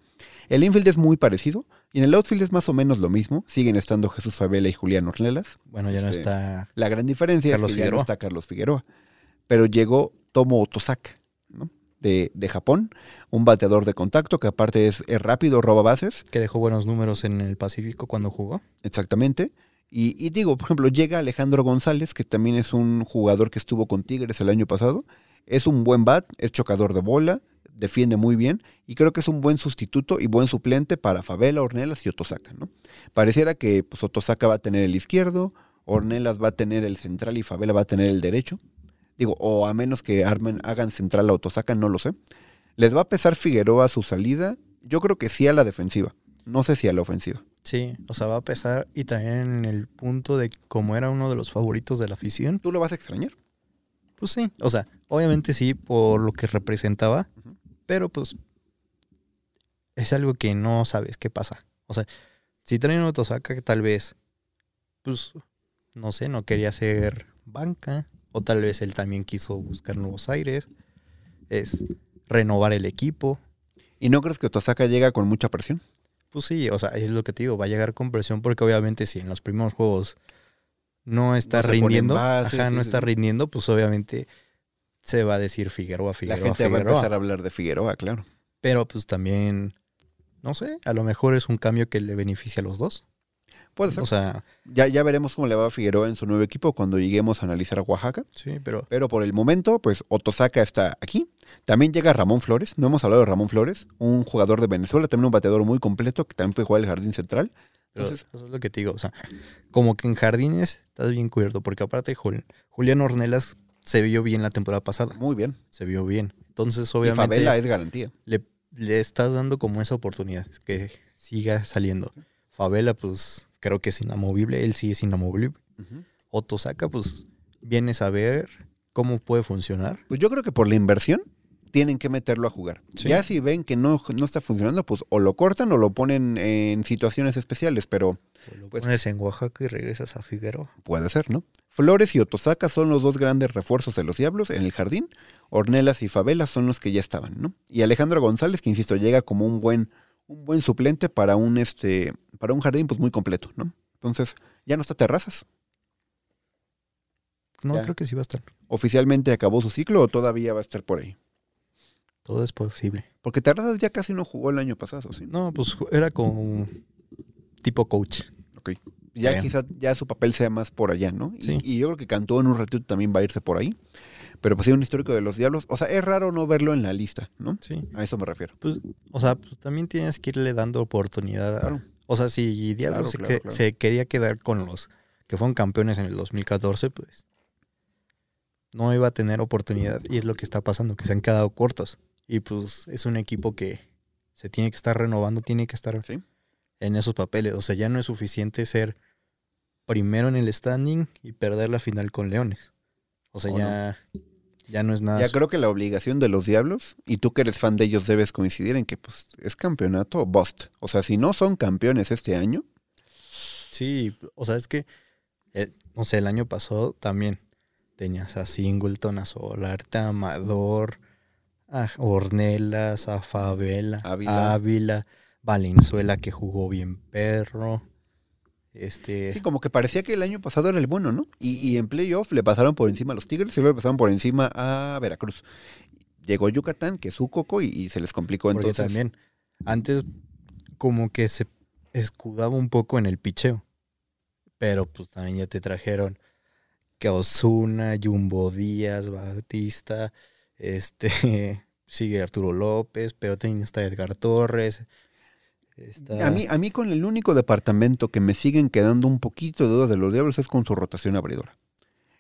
el infield es muy parecido y en el outfield es más o menos lo mismo. Siguen estando Jesús Favela y Julián Ornelas. Bueno, ya no este, está. La gran diferencia Carlos es que ya no está Carlos Figueroa. Pero llegó Tomo Otosaka. De, de Japón, un bateador de contacto que aparte es, es rápido, roba bases, Que dejó buenos números en el Pacífico cuando jugó. exactamente. Y, y digo, por ejemplo, llega Alejandro González, que también es un jugador que estuvo con Tigres el año pasado. Es un buen bat, es chocador de bola, defiende muy bien y creo que es un buen sustituto y buen suplente para Favela, Ornelas y Otosaka, ¿no? Pareciera que pues, Otosaka va a tener el izquierdo, Ornelas va a tener el central y Favela va a tener el derecho. Digo, o a menos que armen, hagan central a Otosaka, no lo sé. ¿Les va a pesar Figueroa su salida? Yo creo que sí a la defensiva. No sé si a la ofensiva. Sí, o sea, va a pesar. Y también en el punto de como era uno de los favoritos de la afición. ¿Tú lo vas a extrañar? Pues sí. O sea, obviamente sí, por lo que representaba. Pero pues. Es algo que no sabes qué pasa. O sea, si traen a Otosaka, que tal vez. Pues. No sé, no quería ser banca. O tal vez él también quiso buscar nuevos aires. Es renovar el equipo. ¿Y no crees que Otosaka llega con mucha presión? Pues sí, o sea, es lo que te digo, va a llegar con presión porque obviamente si en los primeros juegos no está No rindiendo, bases, ajá, sí, no está rindiendo, pues obviamente se va a decir Figueroa, Figueroa, la gente va a empezar a hablar de Figueroa, claro. Pero pues también, no sé, a lo mejor es un cambio que le beneficia a los dos. Puede ser. O sea, ya, ya veremos cómo le va a Figueroa en su nuevo equipo cuando lleguemos a analizar a Oaxaca. sí, pero Pero por el momento, pues Otosaka está aquí. También llega Ramón Flores. No hemos hablado de Ramón Flores, un jugador de Venezuela, también un bateador muy completo que también puede jugar el jardín central. Pero Entonces- eso es lo que te digo, o sea, como que en jardines estás bien cubierto, porque aparte Jul- Julián Ornelas se vio bien la temporada pasada, Muy bien. se vio bien. Entonces, Y obviamente, Favela es garantía. le, le estás dando como esa oportunidad, que siga saliendo. Favela, pues, creo que es inamovible, él sí es inamovible. Otosaka, pues, viene a saber cómo puede funcionar. Pues yo creo que por la inversión tienen que meterlo a jugar. Sí. Ya si ven que no, no está funcionando, pues o lo cortan o lo ponen en situaciones especiales, pero Lo Pues- pones en Oaxaca y regresas a Figueroa. puede ser, ¿no? Flores y Otosaka son los dos grandes refuerzos de los Diablos en el jardín. Ornelas y Favela son los que ya estaban, ¿no? Y Alejandro González, que insisto, llega como un buen, un buen suplente para un este, para un jardín pues muy completo, ¿no? Entonces, ya no está Terrazas. No, Ya. creo que sí va a estar. ¿Oficialmente acabó su ciclo o todavía va a estar por ahí? Todo es posible. Porque Terrazas ya casi no jugó el año pasado, ¿sí? No, pues era como tipo coach. Ok. Ya Bien. quizás ya su papel sea más por allá, ¿no? Y, Sí. y yo creo que Cantú en un ratito también va a irse por ahí. Pero pues sí, un histórico de los Diablos. O sea, es raro no verlo en la lista, ¿no? Sí. A eso me refiero. Pues, o sea, pues también tienes que irle dando oportunidad. a- Claro. O sea, si Diablo Claro, se, claro, que- claro. se quería quedar con los que fueron campeones en el 2014, pues no iba a tener oportunidad. Y es lo que está pasando, que se han quedado cortos. Y pues es un equipo que se tiene que estar renovando, tiene que estar Sí. en esos papeles. O sea, ya no es suficiente ser primero en el standing y perder la final con Leones. O sea, ¿O ya, ya no es nada. Ya creo que la obligación de los Diablos, y tú que eres fan de ellos debes coincidir en que pues es campeonato bust. O sea, si no son campeones este año, Sí, o sea, es que, eh, no sé, el año pasado también tenías a Singleton, a Solarte, a Amador, a Ornelas, a Favela, Ávila. Ávila, Valenzuela que jugó bien perro. Este, sí, como que parecía que el año pasado era el bueno, ¿no? Y, y en playoff le pasaron por encima a los Tigres y luego le pasaron por encima a Veracruz. Llegó Yucatán, que es su coco, y, y se les complicó porque entonces. también antes como que se escudaba un poco en el picheo. Pero pues también ya te trajeron que Osuna, Jumbo Díaz, Batista, este sigue Arturo López, pero también está Edgar Torres. Está- A mí, a mí con el único departamento que me siguen quedando un poquito de dudas de los Diablos es con su rotación abridora.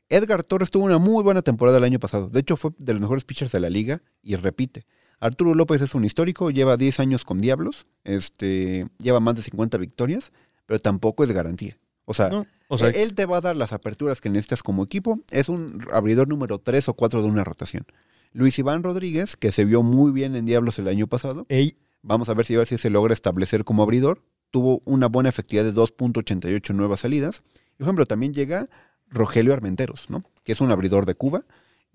Edgar Torres tuvo una muy buena temporada el año pasado. De hecho, fue de los mejores pitchers de la liga y repite. Arturo López es un histórico, lleva 10 años con Diablos, este, lleva más de 50 victorias, pero tampoco es garantía. O sea, No, o sea, él te va a dar las aperturas que necesitas como equipo. Es un abridor número 3 o 4 de una rotación. Luis Iván Rodríguez, que se vio muy bien en Diablos el año pasado, ey, Vamos a ver si a ver si se logra establecer como abridor. Tuvo una buena efectividad de 2.88 nuevas salidas. Por ejemplo, también llega Rogelio Armenteros, ¿no? Que es un abridor de Cuba,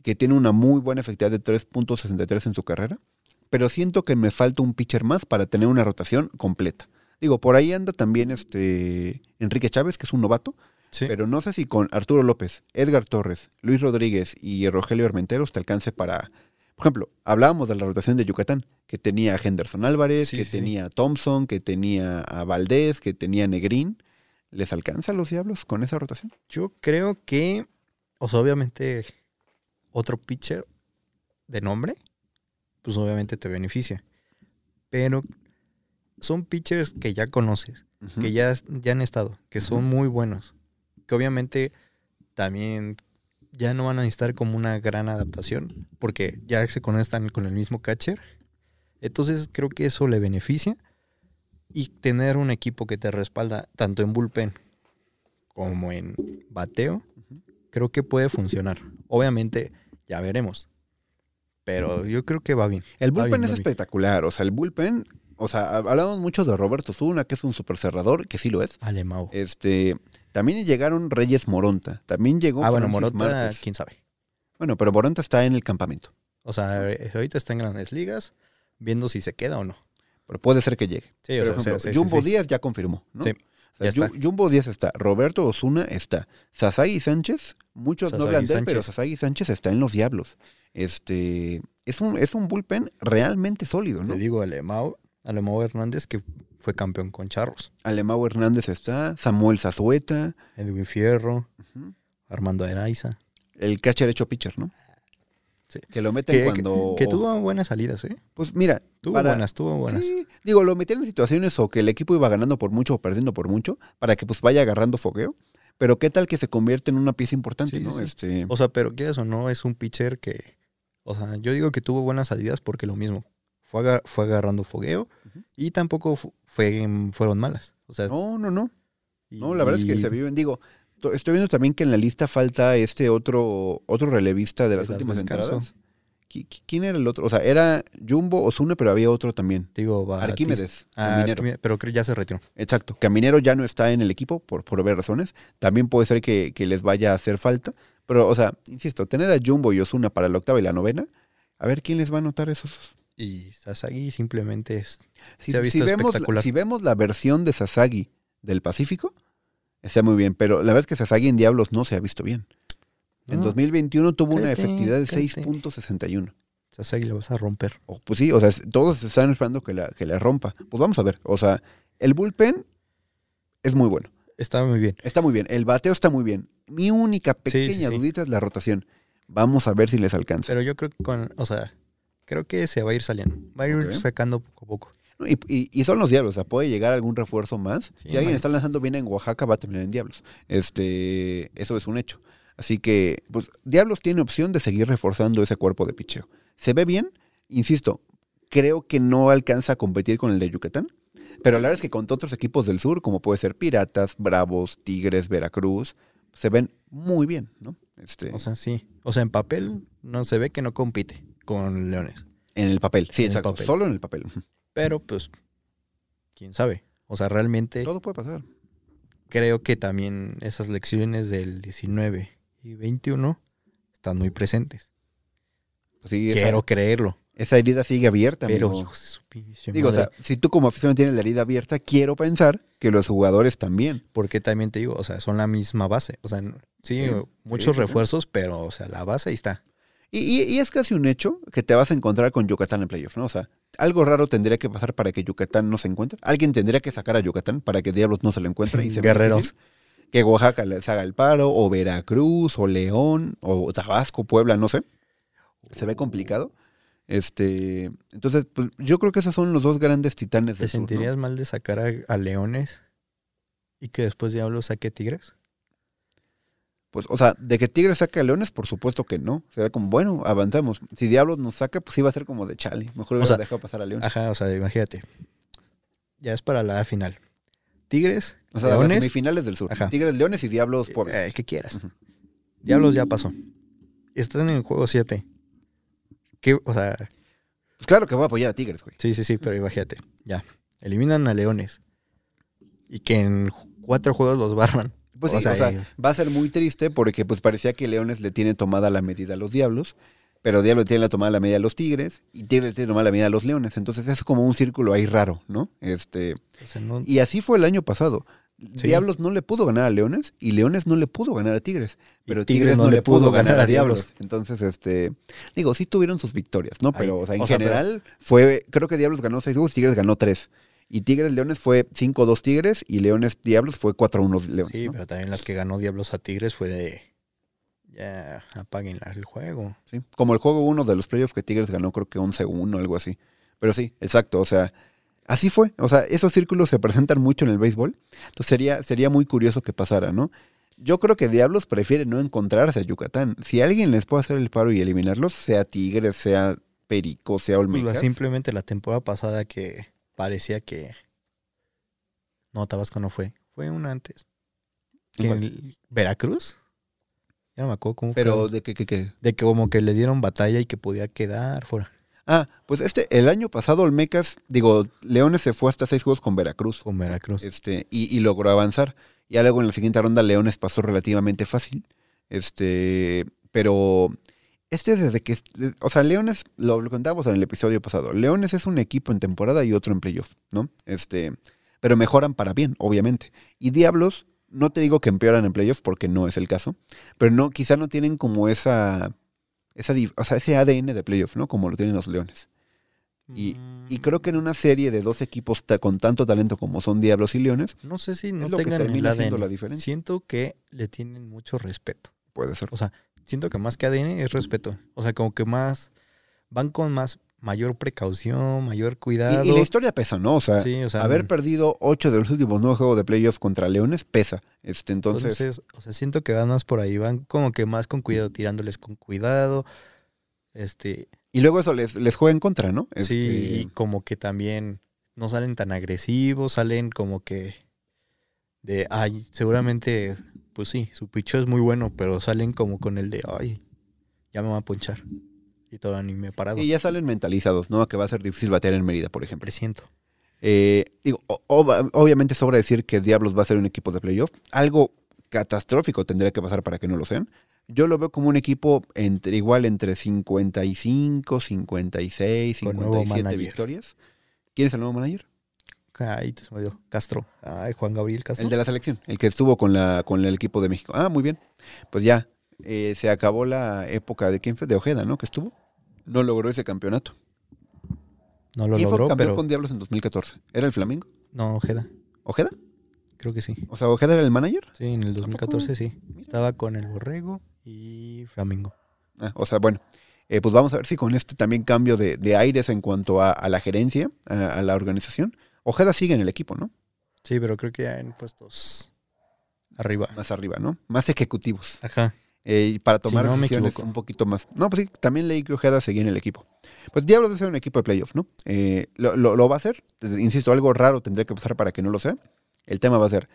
que tiene una muy buena efectividad de 3.63 en su carrera. Pero siento que me falta un pitcher más para tener una rotación completa. Digo, por ahí anda también este Enrique Chávez, que es un novato, sí. pero no sé si con Arturo López, Edgar Torres, Luis Rodríguez y Rogelio Armenteros te alcance para... Por ejemplo, hablábamos de la rotación de Yucatán, que tenía a Henderson Álvarez, Sí, que sí. tenía a Thompson, que tenía a Valdés, que tenía a Negrín. ¿Les alcanza a los diablos con esa rotación? Yo creo que, o sea, obviamente, otro pitcher de nombre, pues obviamente te beneficia. Pero son pitchers que ya conoces, que ya, ya han estado, que son muy buenos. Que obviamente también ya no van a necesitar como una gran adaptación, porque ya se conectan con el mismo catcher. Entonces creo que eso le beneficia. Y tener un equipo que te respalda tanto en bullpen como en bateo, creo que puede funcionar. Obviamente, ya veremos. Pero yo creo que va bien. El bullpen bien, es espectacular. O sea, el bullpen, o sea, hablamos mucho de Roberto Zuna, que es un super cerrador, que sí lo es. Alemão. Este, también llegaron Reyes Moronta. También llegó Ah, bueno, Márquez. quién sabe. Bueno, pero Moronta está en el campamento. O sea, eh, ahorita está en grandes ligas, viendo si se queda o no. Pero puede ser que llegue. Sí, o Por sea, ejemplo, sí, sí, Jumbo sí. Díaz ya confirmó, ¿no? Sí, O sea, ya Ju- Jumbo Díaz está, Roberto Osuna está, Sasagi Sánchez, muchos no Sasagi han de él, pero Sasagi Sánchez está en los diablos. Este, es un, es un bullpen realmente sólido, ¿no? Le digo a Alemão, Alemão Hernández, que fue campeón con Charros. Alemão Hernández está, Samuel Zazueta, Edwin Fierro. Armando Araiza. el catcher hecho pitcher, ¿no? Sí. Que lo meten Que, cuando... que, que tuvo buenas salidas, ¿eh? Pues mira, Tuvo para- buenas, tuvo buenas. Sí, digo, lo metieron en situaciones o que el equipo iba ganando por mucho o perdiendo por mucho, para que pues vaya agarrando fogueo. Pero qué tal que se convierte en una pieza importante, Sí, ¿no? sí. Este, O sea, pero que eso no es un pitcher que. O sea, yo digo que tuvo buenas salidas porque lo mismo. Fue, fue agarrando fogueo y tampoco fu- fue, fueron malas. O sea, no, no, no. y- No, la verdad es que se viven. Digo, to- estoy viendo también que en la lista falta este otro otro relevista de las últimas entradas. ¿Qui- qui- ¿Quién era el otro? O sea, era Jumbo Osuna, pero había otro también. Digo, Arquímedes, Ah, Caminero. Arquímedes, pero creo ya se retiró. Exacto. Caminero ya no está en el equipo por, por obvias razones. También puede ser que, que les vaya a hacer falta. Pero, o sea, insisto, tener a Jumbo y Osuna para la octava y la novena, a ver quién les va a anotar esos. Y Sasagi simplemente es. Si, se ha visto si vemos, la- espectacular. si vemos la versión de Sasagi del Pacífico, está muy bien. Pero la verdad es que Sasagi en Diablos no se ha visto bien. En No, 2021 tuvo una efectividad de cállate. 6.61. Sasagi lo vas a romper. Pues sí, o sea, todos están esperando que la, que la rompa. Pues vamos a ver. O sea, el bullpen es muy bueno. Está muy bien. Está muy bien. El bateo está muy bien. Mi única Sí, sí, pequeña sí. dudita es la rotación. Vamos a ver si les alcanza. Pero yo creo que con. O sea, creo que se va a ir saliendo. Va a ir sacando poco a poco. No, Y, y- y son los diablos, o sea, puede llegar algún refuerzo más. Sí, si alguien man. está lanzando bien en Oaxaca, va a terminar en diablos. Este, eso es un hecho. Así que, pues, Diablos tiene opción de seguir reforzando ese cuerpo de picheo. Se ve bien, insisto, creo que no alcanza a competir con el de Yucatán. Pero la verdad es que contra otros equipos del sur, como puede ser Piratas, Bravos, Tigres, Veracruz, se ven muy bien, ¿no? Este, O sea, sí. O sea, en papel no se ve que no compite con Leones. en el papel, sí, en el exacto. papel. Solo en el papel. Pero pues, quién sabe. O sea, realmente Todo puede pasar. creo que también esas lecciones del 19 y 21 están muy presentes. Pues sí, esa, Quiero creerlo. esa herida sigue abierta. Pero, amigo. hijos de su pinche Digo, o sea, si tú como aficionado tienes la herida abierta, quiero pensar que los jugadores también. Porque también te digo, o sea, son la misma base. O sea, sí, Sí, muchos sí. refuerzos, pero, o sea, la base ahí está. Y, y- y es casi un hecho que te vas a encontrar con Yucatán en playoff, ¿no? O sea, algo raro tendría que pasar para que Yucatán no se encuentre. Alguien tendría que sacar a Yucatán para que Diablos no se lo encuentre. Y se Guerreros. Que Oaxaca les haga el paro, o Veracruz, o León, o Tabasco, Puebla, no sé. Se ve complicado. Este, entonces, pues, yo creo que esos son los dos grandes titanes ¿Te del sur, ¿no? sentirías mal de sacar a, a Leones y que después Diablo saque Tigres? Pues, o sea, de que Tigres saque a Leones, por supuesto que no. Será como, bueno, avancemos. Si Diablos nos saca, pues iba a ser como de chale. Mejor hubiera sea, dejado pasar a Leones. Ajá, o sea, imagínate. Ya es para la final. Tigres, O sea, las Leones, semifinales del sur. Ajá. Tigres, Leones y Diablos, Puebla. eh, el que quieras. Diablos ya pasó. Están en el juego 7. ¿Qué? O sea, Pues claro que voy a apoyar a Tigres, güey. sí, sí, sí, pero imagínate. Ya. Eliminan a Leones. Y que en cuatro juegos los barran. Pues O sí, sea, o sea, eh, va a ser muy triste porque pues parecía que Leones le tiene tomada la medida a los Diablos, pero Diablos tiene la tomada la medida a los Tigres y Tigres le tiene tomada la medida a los Leones. Entonces es como un círculo ahí raro, ¿no? Este, o sea, no- y así fue el año pasado. Sí. Diablos no le pudo ganar a Leones y Leones no le pudo ganar a Tigres. Pero Tigres, no, le pudo ganar a Diablos. Entonces, este, digo, sí tuvieron sus victorias, ¿no? Pero, Ay, o sea, en o sea, general fue, creo que Diablos ganó seis juegos, Tigres ganó tres. Y Tigres Leones fue 5-2 Tigres y Leones Diablos fue 4-1 Leones. sí, ¿no? pero también las que ganó Diablos a Tigres fue de. Ya, apaguen el juego. Sí, Como el juego 1 de los playoffs que Tigres ganó, creo que 11-1, algo así. Pero sí, exacto, o sea, así fue. O sea, esos círculos se presentan mucho en el béisbol. Entonces sería, sería muy curioso que pasara, ¿no? Yo creo que Diablos prefiere no encontrarse a Yucatán. Si alguien les puede hacer el paro y eliminarlos, sea Tigres, sea Perico, sea Pues Olmecas. simplemente la temporada pasada que parecía que. No, Tabasco no fue. Fue una antes. El- ¿Veracruz? Ya no me acuerdo cómo Pero fue. de que, que, que- De que como que le dieron batalla y que podía quedar fuera. Ah, pues este, el año pasado Olmecas, digo, Leones se fue hasta seis juegos con Veracruz. Con Veracruz. este, y, y logró avanzar. Ya luego en la siguiente ronda Leones pasó relativamente fácil. Este, pero este desde que, o sea, Leones, lo, contábamos en el episodio pasado, Leones es un equipo en temporada y otro en playoff, ¿no? Este, pero mejoran para bien, obviamente. Y Diablos, no te digo que empeoran en playoff porque no es el caso, pero no, quizá no tienen como esa, esa, o sea, ese ADN de playoff, ¿no? Como lo tienen los Leones. Y, y creo que en una serie de dos equipos con tanto talento como son Diablos y Leones, No sé si no lo que el termina siendo la diferencia. Siento que le tienen mucho respeto. puede ser. O sea, siento que más que ADN es respeto. O sea, como que más van con más mayor precaución, mayor cuidado. Y, y la historia pesa, ¿no? O sea, Sí, o sea, haber mm. perdido ocho de los últimos nueve juegos de playoff contra Leones pesa. Este, entonces, Entonces, o sea, siento que van más por ahí, van como que más con cuidado, tirándoles con cuidado. Este, y luego eso les, les juega en contra, ¿no? Este, sí, y como que también no salen tan agresivos, salen como que de, ay, seguramente, pues sí, su picho es muy bueno, pero salen como con el de, ay, ya me va a ponchar. Y todavía ni me he parado. y ya salen mentalizados, ¿no? Que va a ser difícil batear en Mérida, por ejemplo. Presiento. Eh, digo, o- obviamente sobra decir que Diablos va a ser un equipo de playoff. Algo catastrófico tendría que pasar para que no lo sean. Yo lo veo como un equipo entre, igual entre 55, 56, Con nuevo 57 manager. victorias. ¿Quién es el nuevo manager? Ay, te se me olvidó. Castro. Ay, Juan Gabriel Castro. El de la selección, el que estuvo con, la, con el equipo de México. Ah, muy bien. Pues ya, eh, se acabó la época de quién fue, de Ojeda, ¿no? Que estuvo. No logró ese campeonato. No lo ¿Quién fue logró, campeón pero... con Diablos en 2014? ¿Era el Flamengo? No, Ojeda. ¿Ojeda? Creo que sí. O sea, ¿Ojeda era el manager? Sí, en el 2014 poco? sí. Estaba con el Borrego y Flamingo. Ah, o sea, bueno, eh, pues vamos a ver si con este también cambio de, de aires en cuanto a, a la gerencia, a, a la organización. Ojeda sigue en el equipo, ¿no? Sí, pero creo que ya en puestos arriba. Más arriba, ¿no? Más ejecutivos. Ajá. Eh, y para tomar no decisiones un poquito más. No, pues sí, también leí que Ojeda seguía en el equipo. Pues Diablos debe ser un equipo de playoff, ¿no? Eh, lo, lo- lo va a hacer. Insisto, algo raro tendría que pasar para que no lo sea. El tema va a ser,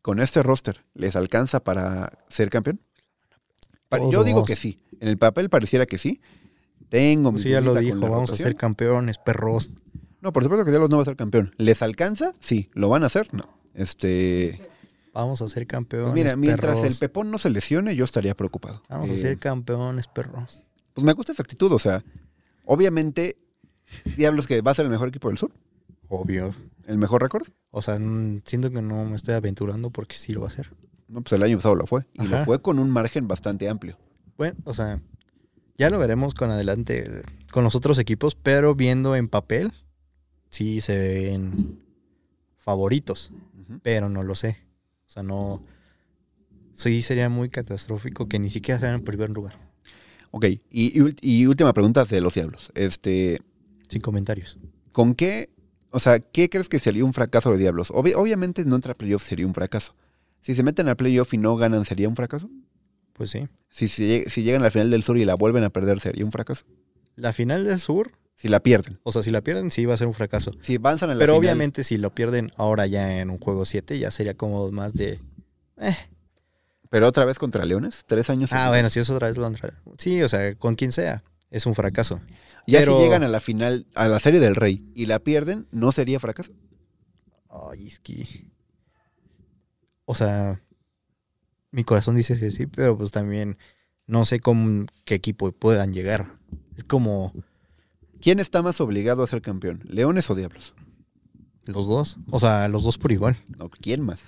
con este roster, ¿les alcanza para ser campeón? Yo digo que sí. En el papel pareciera que sí. Tengo mi Pues sí, ya lo dijo, vamos a ser campeones, perros. No, por supuesto que Diablos no va a ser campeón. ¿Les alcanza? Sí. ¿Lo van a hacer? No. Este... Vamos a ser campeones, Pues mira, mientras perros. el Pepón no se lesione, yo estaría preocupado. Vamos Eh, a ser campeones, perros. Pues me gusta esa actitud, o sea, obviamente, Diablos que va a ser el mejor equipo del sur, Obvio. el mejor récord. O sea, siento que no me estoy aventurando porque sí lo va a hacer. No, pues el año pasado lo fue, y lo fue con un margen bastante amplio. Bueno, o sea, ya lo veremos con adelante con los otros equipos, pero viendo en papel, sí se ven favoritos, pero no lo sé. O sea, no. Sí, sería muy catastrófico que ni siquiera sean en primer lugar. Ok, y, y ult- y última pregunta de los Diablos. Este, Sin comentarios. ¿Con qué, o sea, qué crees que sería un fracaso de Diablos? Obvi- obviamente no entrar a playoff sería un fracaso. Si se meten al playoff y no ganan, ¿sería un fracaso? Pues sí. Si, si, lleg- si llegan a la final del sur y la vuelven a perder, ¿sería un fracaso? La final del sur, Si la pierden. o sea, si la pierden, sí va a ser un fracaso. Si avanzan a la Pero final- obviamente si lo pierden ahora ya en un juego 7, ya sería como más de... eh. Pero otra vez contra Leones, tres años. Ah, bueno, si es otra vez contra... Sí, o sea, con quien sea, es un fracaso. Ya pero- si llegan a la final, a la serie del Rey y la pierden, ¿no sería fracaso? Ay, es que... O sea, mi corazón dice que sí, pero pues también no sé con qué equipo puedan llegar. Es como ¿Quién está más obligado a ser campeón? ¿Leones o Diablos? los dos. O sea, los dos por igual. No, ¿quién más?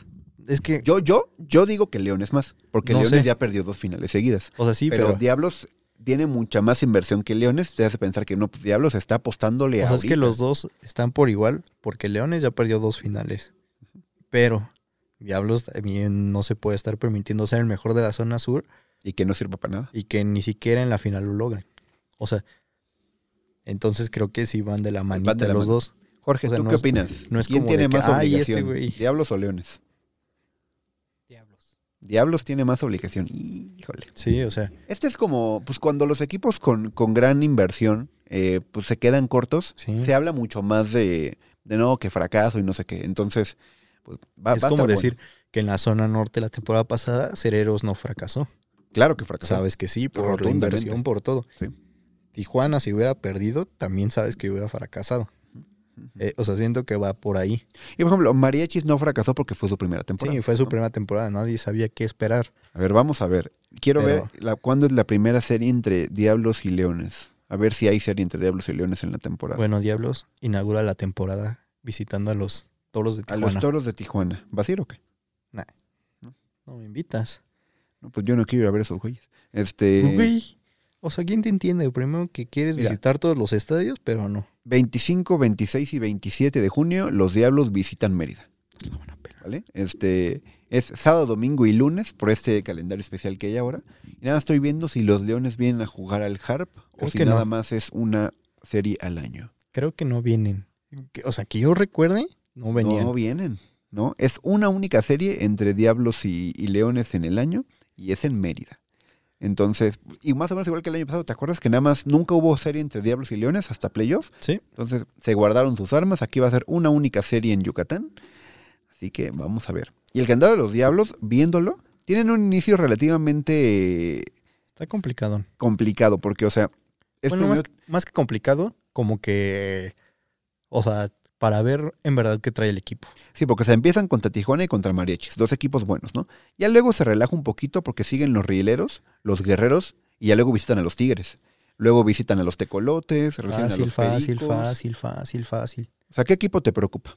Es que... Yo, yo, yo digo que Leones más, porque No Leones sé. ya perdió dos finales seguidas. O sea, sí, pero, pero... Diablos tiene mucha más inversión que Leones. Te hace pensar que no, pues Diablos está apostándole O a sea, es que los dos están por igual, porque Leones ya perdió dos finales. Pero Diablos también no se puede estar permitiendo ser el mejor de la zona sur Y que no sirva para nada. y que ni siquiera en la final lo logren. O sea, entonces creo que sí van de la manita de la los mano. dos. Jorge, O sea, ¿tú no qué es- opinas? no es ¿Quién como tiene de que, más "Ay, este obligación? güey". ¿Diablos o Leones? Diablos. Diablos tiene más obligación. Híjole. Sí, o sea, Este es como, pues cuando los equipos con, con gran inversión, eh, pues se quedan cortos, Sí. se habla mucho más de, de no, que fracaso y no sé qué. Entonces, pues va, es va a como estar decir bueno. que en la zona norte la temporada pasada Cereros no fracasó. Claro que fracasó. Sabes que sí, por la inversión, por todo. Sí. Tijuana, si hubiera perdido, también sabes que hubiera fracasado. Eh, o sea, siento que va por ahí. Y por ejemplo, Mariachis no fracasó porque fue su primera temporada. Sí, fue su ¿no? primera temporada, nadie sabía qué esperar. A ver, vamos a ver. Quiero Pero- ver la, cuándo es la primera serie entre Diablos y Leones. A ver si hay serie entre Diablos y Leones en la temporada. Bueno, Diablos inaugura la temporada visitando a los toros de a Tijuana. los toros de Tijuana. ¿Vas a ir o qué? No me invitas. No, pues yo no quiero ir a ver esos güeyes. Este. Güey, o sea, ¿quién te entiende? Primero que quieres Mira. visitar todos los estadios, pero no. 25, 26 y 27 de junio, los Diablos visitan Mérida. ¿Vale? Este es sábado, domingo y lunes por este calendario especial que hay ahora. Y nada, estoy viendo si los Leones vienen a jugar al Harp o si nada no. más es una serie al año. Creo que no vienen. O sea, que yo recuerde, no venían. No vienen, ¿no? Es una única serie entre Diablos y, y Leones en el año y es en Mérida. Entonces, y más o menos igual que el año pasado, ¿te acuerdas que nada más nunca hubo serie entre Diablos y Leones hasta playoff? Sí. Entonces se guardaron sus armas. Aquí va a ser una única serie en Yucatán. Así que vamos a ver. Y el calendario de los Diablos, viéndolo, tienen un inicio relativamente Está complicado. complicado. Porque, o sea, es bueno, más, primero- más que complicado, como que. O sea, para ver en verdad qué trae el equipo. Sí, porque se empiezan contra Tijuana y contra Mariachis, dos equipos buenos, ¿no? Ya luego se relaja un poquito porque siguen los rieleros, los guerreros, y ya luego visitan a los tigres. Luego visitan a los tecolotes, reciben a Fácil, los fácil, pericos. fácil, fácil, fácil. O sea, ¿qué equipo te preocupa?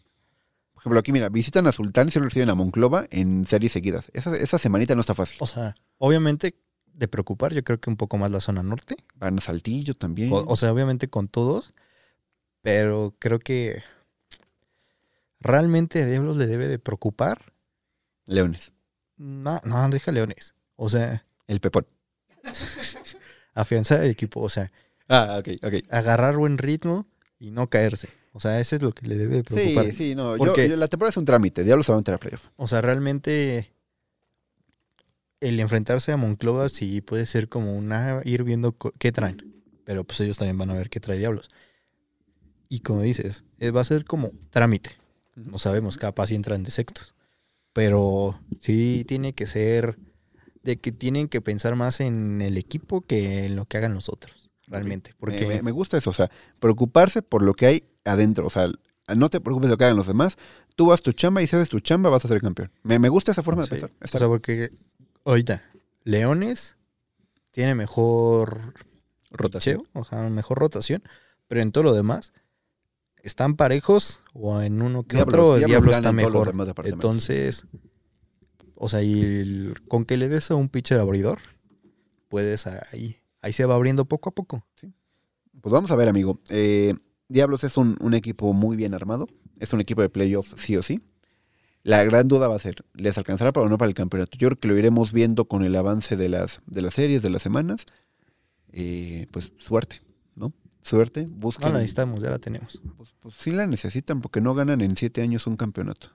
Por ejemplo, aquí mira, visitan a Sultán y se lo reciben a Monclova en series seguidas. Esa, esa semanita no está fácil. O sea, obviamente, de preocupar, yo creo que un poco más la zona norte. Van a Saltillo también. O, o sea, obviamente con todos. Pero creo que realmente a Diablos le debe de preocupar. Leones. No, no, deja Leones. O sea, El Pepón. afianzar el equipo. O sea, Ah, ok, ok. agarrar buen ritmo y no caerse. O sea, ese es lo que le debe de preocupar. Sí, sí, no. Yo, Porque- yo- la temporada es un trámite. Diablos se va a entrar a playoff. O sea, realmente el enfrentarse a Monclova sí puede ser como una ir viendo qué traen. Pero pues ellos también van a ver qué trae Diablos. Y como dices, eh, va a ser como trámite. No sabemos, capaz si entran de sextos. Pero sí tiene que ser de que tienen que pensar más en el equipo que en lo que hagan los otros. Realmente. Porque Me, gusta eso, o sea, preocuparse por lo que hay adentro. O sea, no te preocupes de lo que hagan los demás. Tú vas tu chamba y si haces tu chamba vas a ser campeón. Me, me gusta esa forma Sí. de pensar. O sea, porque ahorita Leones tiene mejor Rotación. picheo, o sea, mejor rotación, pero en todo lo demás están parejos o en uno que Diablos- otro Diablos Diablo está mejor. Entonces, o sea, y el- con que le des a un pitcher abridor, puedes ahí, ahí se va abriendo poco a poco. Pues vamos a ver, amigo. Eh, Diablos es un, un equipo muy bien armado. Es un equipo de playoff sí o sí. La gran duda va a ser, ¿les alcanzará para o no para el campeonato? Yo creo que lo iremos viendo con el avance de las, de las series, de las semanas. Eh, pues suerte. Suerte, busquen. No la necesitamos, ya la tenemos. Pues, pues sí la necesitan porque no ganan en siete años un campeonato.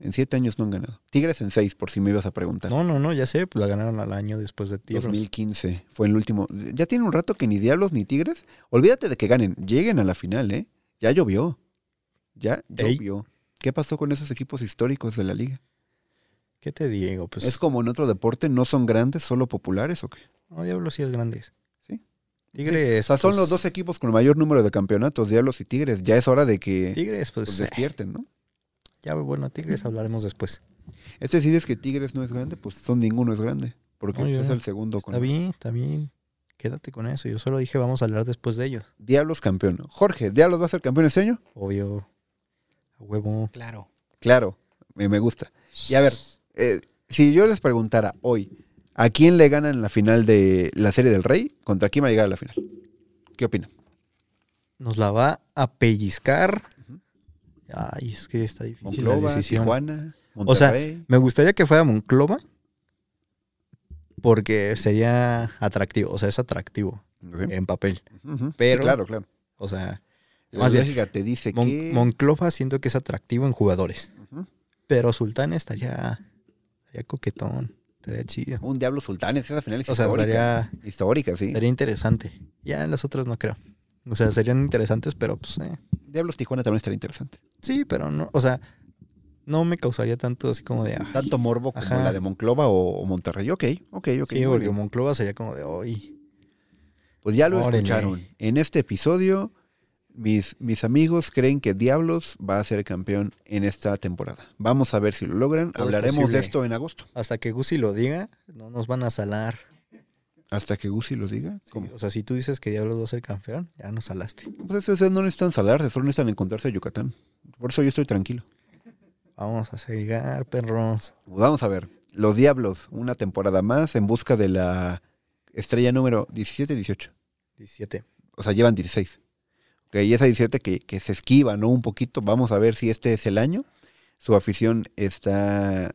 En siete años no han ganado. Tigres en seis, por si me ibas a preguntar. No, no, no, ya sé, pues la ganaron al año después de Tigres. 2015 fue el último. Ya tiene un rato que ni Diablos ni Tigres. Olvídate de que ganen. Lleguen a la final, ¿eh? Ya llovió. Ya Ey. llovió. ¿Qué pasó con esos equipos históricos de la liga? ¿Qué te digo? Pues ¿Es como en otro deporte? ¿No son grandes, solo populares o qué? No, Diablo sí es Sí. Tigres. O sea, son pues, los dos equipos con el mayor número de campeonatos, Diablos y Tigres. Ya es hora de que Tigres, pues, pues, despierten, ¿no? ya bueno, Tigres hablaremos después. Este si dices que Tigres no es grande, pues son ninguno es grande. Porque No, pues, es el segundo con Está bien, está bien. Quédate con eso. Yo solo dije vamos a hablar después de ellos. Diablos campeón. Jorge, ¿Diablos va a ser campeón este año? Obvio. A huevo. Claro. Claro, me, me gusta. Y a ver, eh, si yo les preguntara hoy, ¿a quién le ganan la final de la Serie del Rey? ¿Contra quién va a llegar a la final? ¿Qué opinan? Nos la va a pellizcar. Ay, es que está difícil la Monclova, decisión. Tijuana, O sea, me gustaría que fuera Monclova porque sería atractivo. O sea, es atractivo en papel. Pero- claro, claro. O sea, La más bien, te dice Mon- que... Monclova siento que es atractivo en jugadores. Pero Sultán estaría, estaría coquetón. Estaría chido. Un Diablo Sultanes, esa final es O sea, histórica. estaría, Histórica, sí. estaría interesante. Ya los otros no creo. O sea, serían interesantes, pero pues eh, Diablos Tijuana también estaría interesante. sí, pero no, o sea, no me causaría tanto así como de ay, Tanto morbo como Ajá. la de Monclova o, o Monterrey. Ok, ok, ok. sí, porque bien. Monclova sería como de hoy. Pues ya lo Órale. escucharon. En este episodio, mis, mis amigos creen que Diablos va a ser campeón en esta temporada. Vamos a ver si lo logran. Todo Hablaremos posible. de esto en agosto. Hasta que Gusi lo diga, no nos van a salar. Hasta que Gusi lo diga. O sea, si tú dices que Diablos va a ser campeón, ya nos salaste. Pues eso, eso no necesitan salarse, solo necesitan encontrarse a Yucatán. Por eso yo estoy tranquilo. Vamos a seguir, perros. Vamos a ver. Los Diablos, una temporada más en busca de la estrella número 17 y 18. 17. O sea, llevan 16. Ok, y esa 17 que, que se esquiva, ¿no? Un poquito. Vamos a ver si este es el año. Su afición está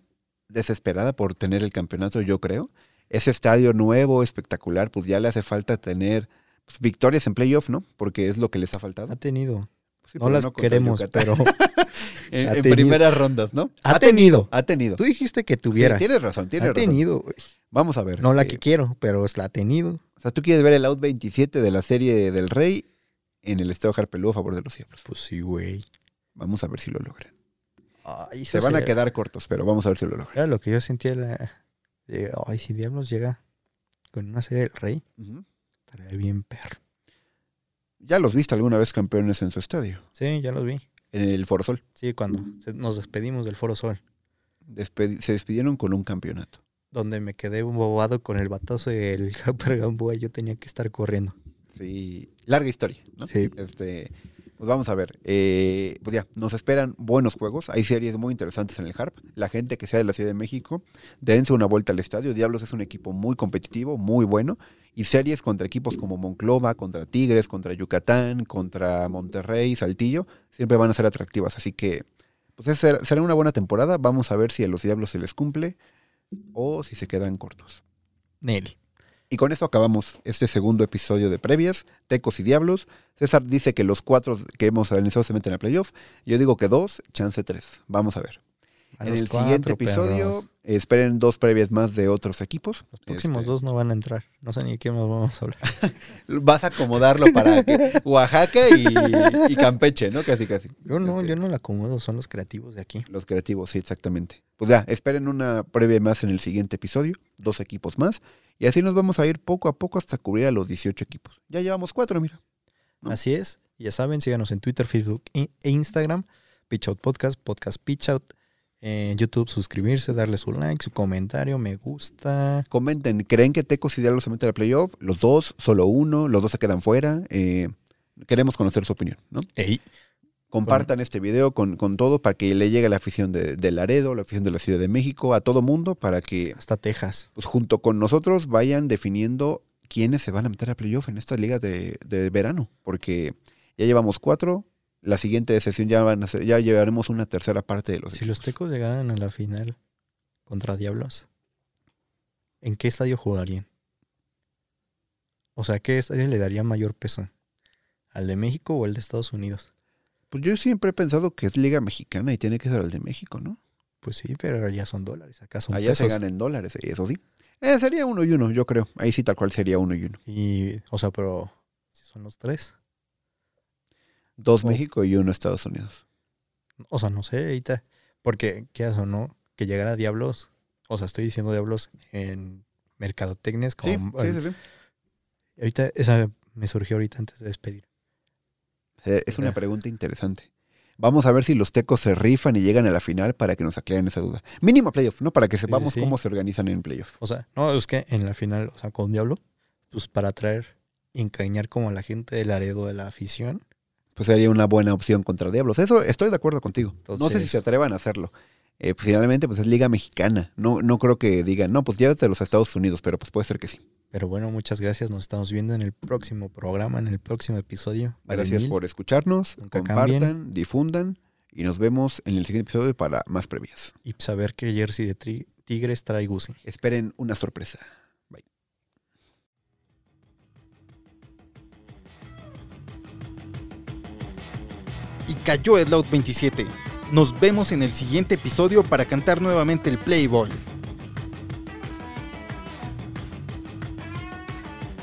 desesperada por tener el campeonato, yo creo. Ese estadio nuevo, espectacular, pues ya le hace falta tener pues, victorias en playoff, ¿no? Porque es lo que les ha faltado. Ha tenido. Sí, no las queremos, Yucatán. pero en, ha primeras rondas, ¿no? ha tenido. Ha tenido. Tú dijiste que tuviera. Sí, tienes razón, tienes ha razón. tenido, güey. Vamos a ver. No la eh, que quiero, pero es la ha tenido. O sea, tú quieres ver el out 27 de la serie del Rey en el estado Harpelú a favor de los Diablos. Pues sí, güey. Vamos a ver si lo logran. Ay, Se van a quedar cortos, pero vamos a ver si lo logran. Era lo que yo sentía. La, de, ay, si Diablos llega con una serie del Rey, Ujú. estaría bien perro. Ya los viste alguna vez campeones en su estadio, Sí, ya los vi. en el Foro Sol. Sí, cuando nos despedimos del Foro Sol, Despedi- se despidieron con un campeonato. donde me quedé bobado con el batazo del Hyper Gamboa, yo tenía que estar corriendo. Sí, larga historia, ¿no? Sí. Este, pues vamos a ver. Eh, pues ya, nos esperan buenos juegos. Hay series muy interesantes en el Harp. La gente que sea de la Ciudad de México, dense una vuelta al estadio. Diablos es un equipo muy competitivo, muy bueno. Y series contra equipos como Monclova, contra Tigres, contra Yucatán, contra Monterrey, Saltillo, siempre van a ser atractivas. Así que, pues será una buena temporada. Vamos a ver si a los Diablos se les cumple o si se quedan cortos. Nelly. Y con eso acabamos este segundo episodio de previas, Tecos y Diablos. César dice que los cuatro que hemos analizado se meten a playoff. Yo digo que dos, chance tres. Vamos a ver. A En el cuatro, siguiente episodio perros. esperen dos previas más de otros equipos. Los próximos Este, dos no van a entrar. No sé ni de qué más vamos a hablar. Vas a acomodarlo para que Oaxaca y, y Campeche, ¿no? Casi, casi. Yo no, Este, yo no la acomodo, son los creativos de aquí. Los creativos, sí, exactamente. Pues ya, esperen una previa más en el siguiente episodio, dos equipos más, y así nos vamos a ir poco a poco hasta cubrir a los 18 equipos. Ya llevamos cuatro, mira. ¿no? Así es. Ya saben, síganos en Twitter, Facebook e Instagram. Pitch Out Podcast, Podcast Pitch Out. En YouTube, suscribirse, darle su like, su comentario, me gusta. Comenten, ¿creen que Tecos y Diablo se meten a playoff? ¿Los dos? ¿Solo uno? ¿Los dos se quedan fuera? Eh, queremos conocer su opinión, ¿no? Ey, Compartan este video con, con todo para que le llegue a la afición de, de Laredo, la afición de la Ciudad de México, a todo mundo, para que hasta Texas. pues, junto con nosotros vayan definiendo quiénes se van a meter a playoff en estas ligas de, de verano. Porque ya llevamos cuatro, la siguiente sesión ya, van a ser- ya llevaremos una tercera parte de los Si los Tecos llegaran a la final contra Diablos, ¿en qué estadio jugarían? O sea, ¿qué estadio le daría mayor peso? ¿Al de México o al de Estados Unidos? Pues yo siempre he pensado que es Liga Mexicana y tiene que ser el de México, ¿no? Pues sí, pero allá son dólares, acá son Allá se pesos. gana en dólares, eso sí. Eh, sería uno y uno, yo creo. Ahí sí tal cual sería uno y uno. Y, o sea, pero si son los tres. Dos Oh. México y uno Estados Unidos. O sea, no sé, ahorita. Porque, ¿qué o no? Que llegara Diablos. O sea, estoy diciendo Diablos en mercadotecnias. Sí, Como, sí, sí, sí. Ahorita, esa me surgió ahorita antes de despedir. Es una pregunta interesante. Vamos a ver si los tecos se rifan y llegan a la final para que nos aclaren esa duda. Mínimo playoff, ¿no? Para que sí, sepamos sí. cómo se organizan en playoff. O sea, no, es que en la final, o sea, con Diablo, pues para atraer y encariñar como a la gente del Laredo de la afición. Pues sería una buena opción contra Diablos. Eso estoy de acuerdo contigo. no sé si se atrevan a hacerlo. Eh, pues, finalmente, pues es Liga Mexicana. No, no creo que digan, no, pues llévate a los Estados Unidos, pero pues puede ser que sí. Pero bueno, muchas gracias. Nos estamos viendo en el próximo programa, en el próximo episodio. Gracias mil. por escucharnos, Nunca compartan, cambien. difundan y nos vemos en el siguiente episodio para más previas. Y saber qué jersey de tri- Tigres trae Gusi. Esperen una sorpresa. Bye. y cayó el Loud 27. Nos vemos en el siguiente episodio para cantar nuevamente el Playball.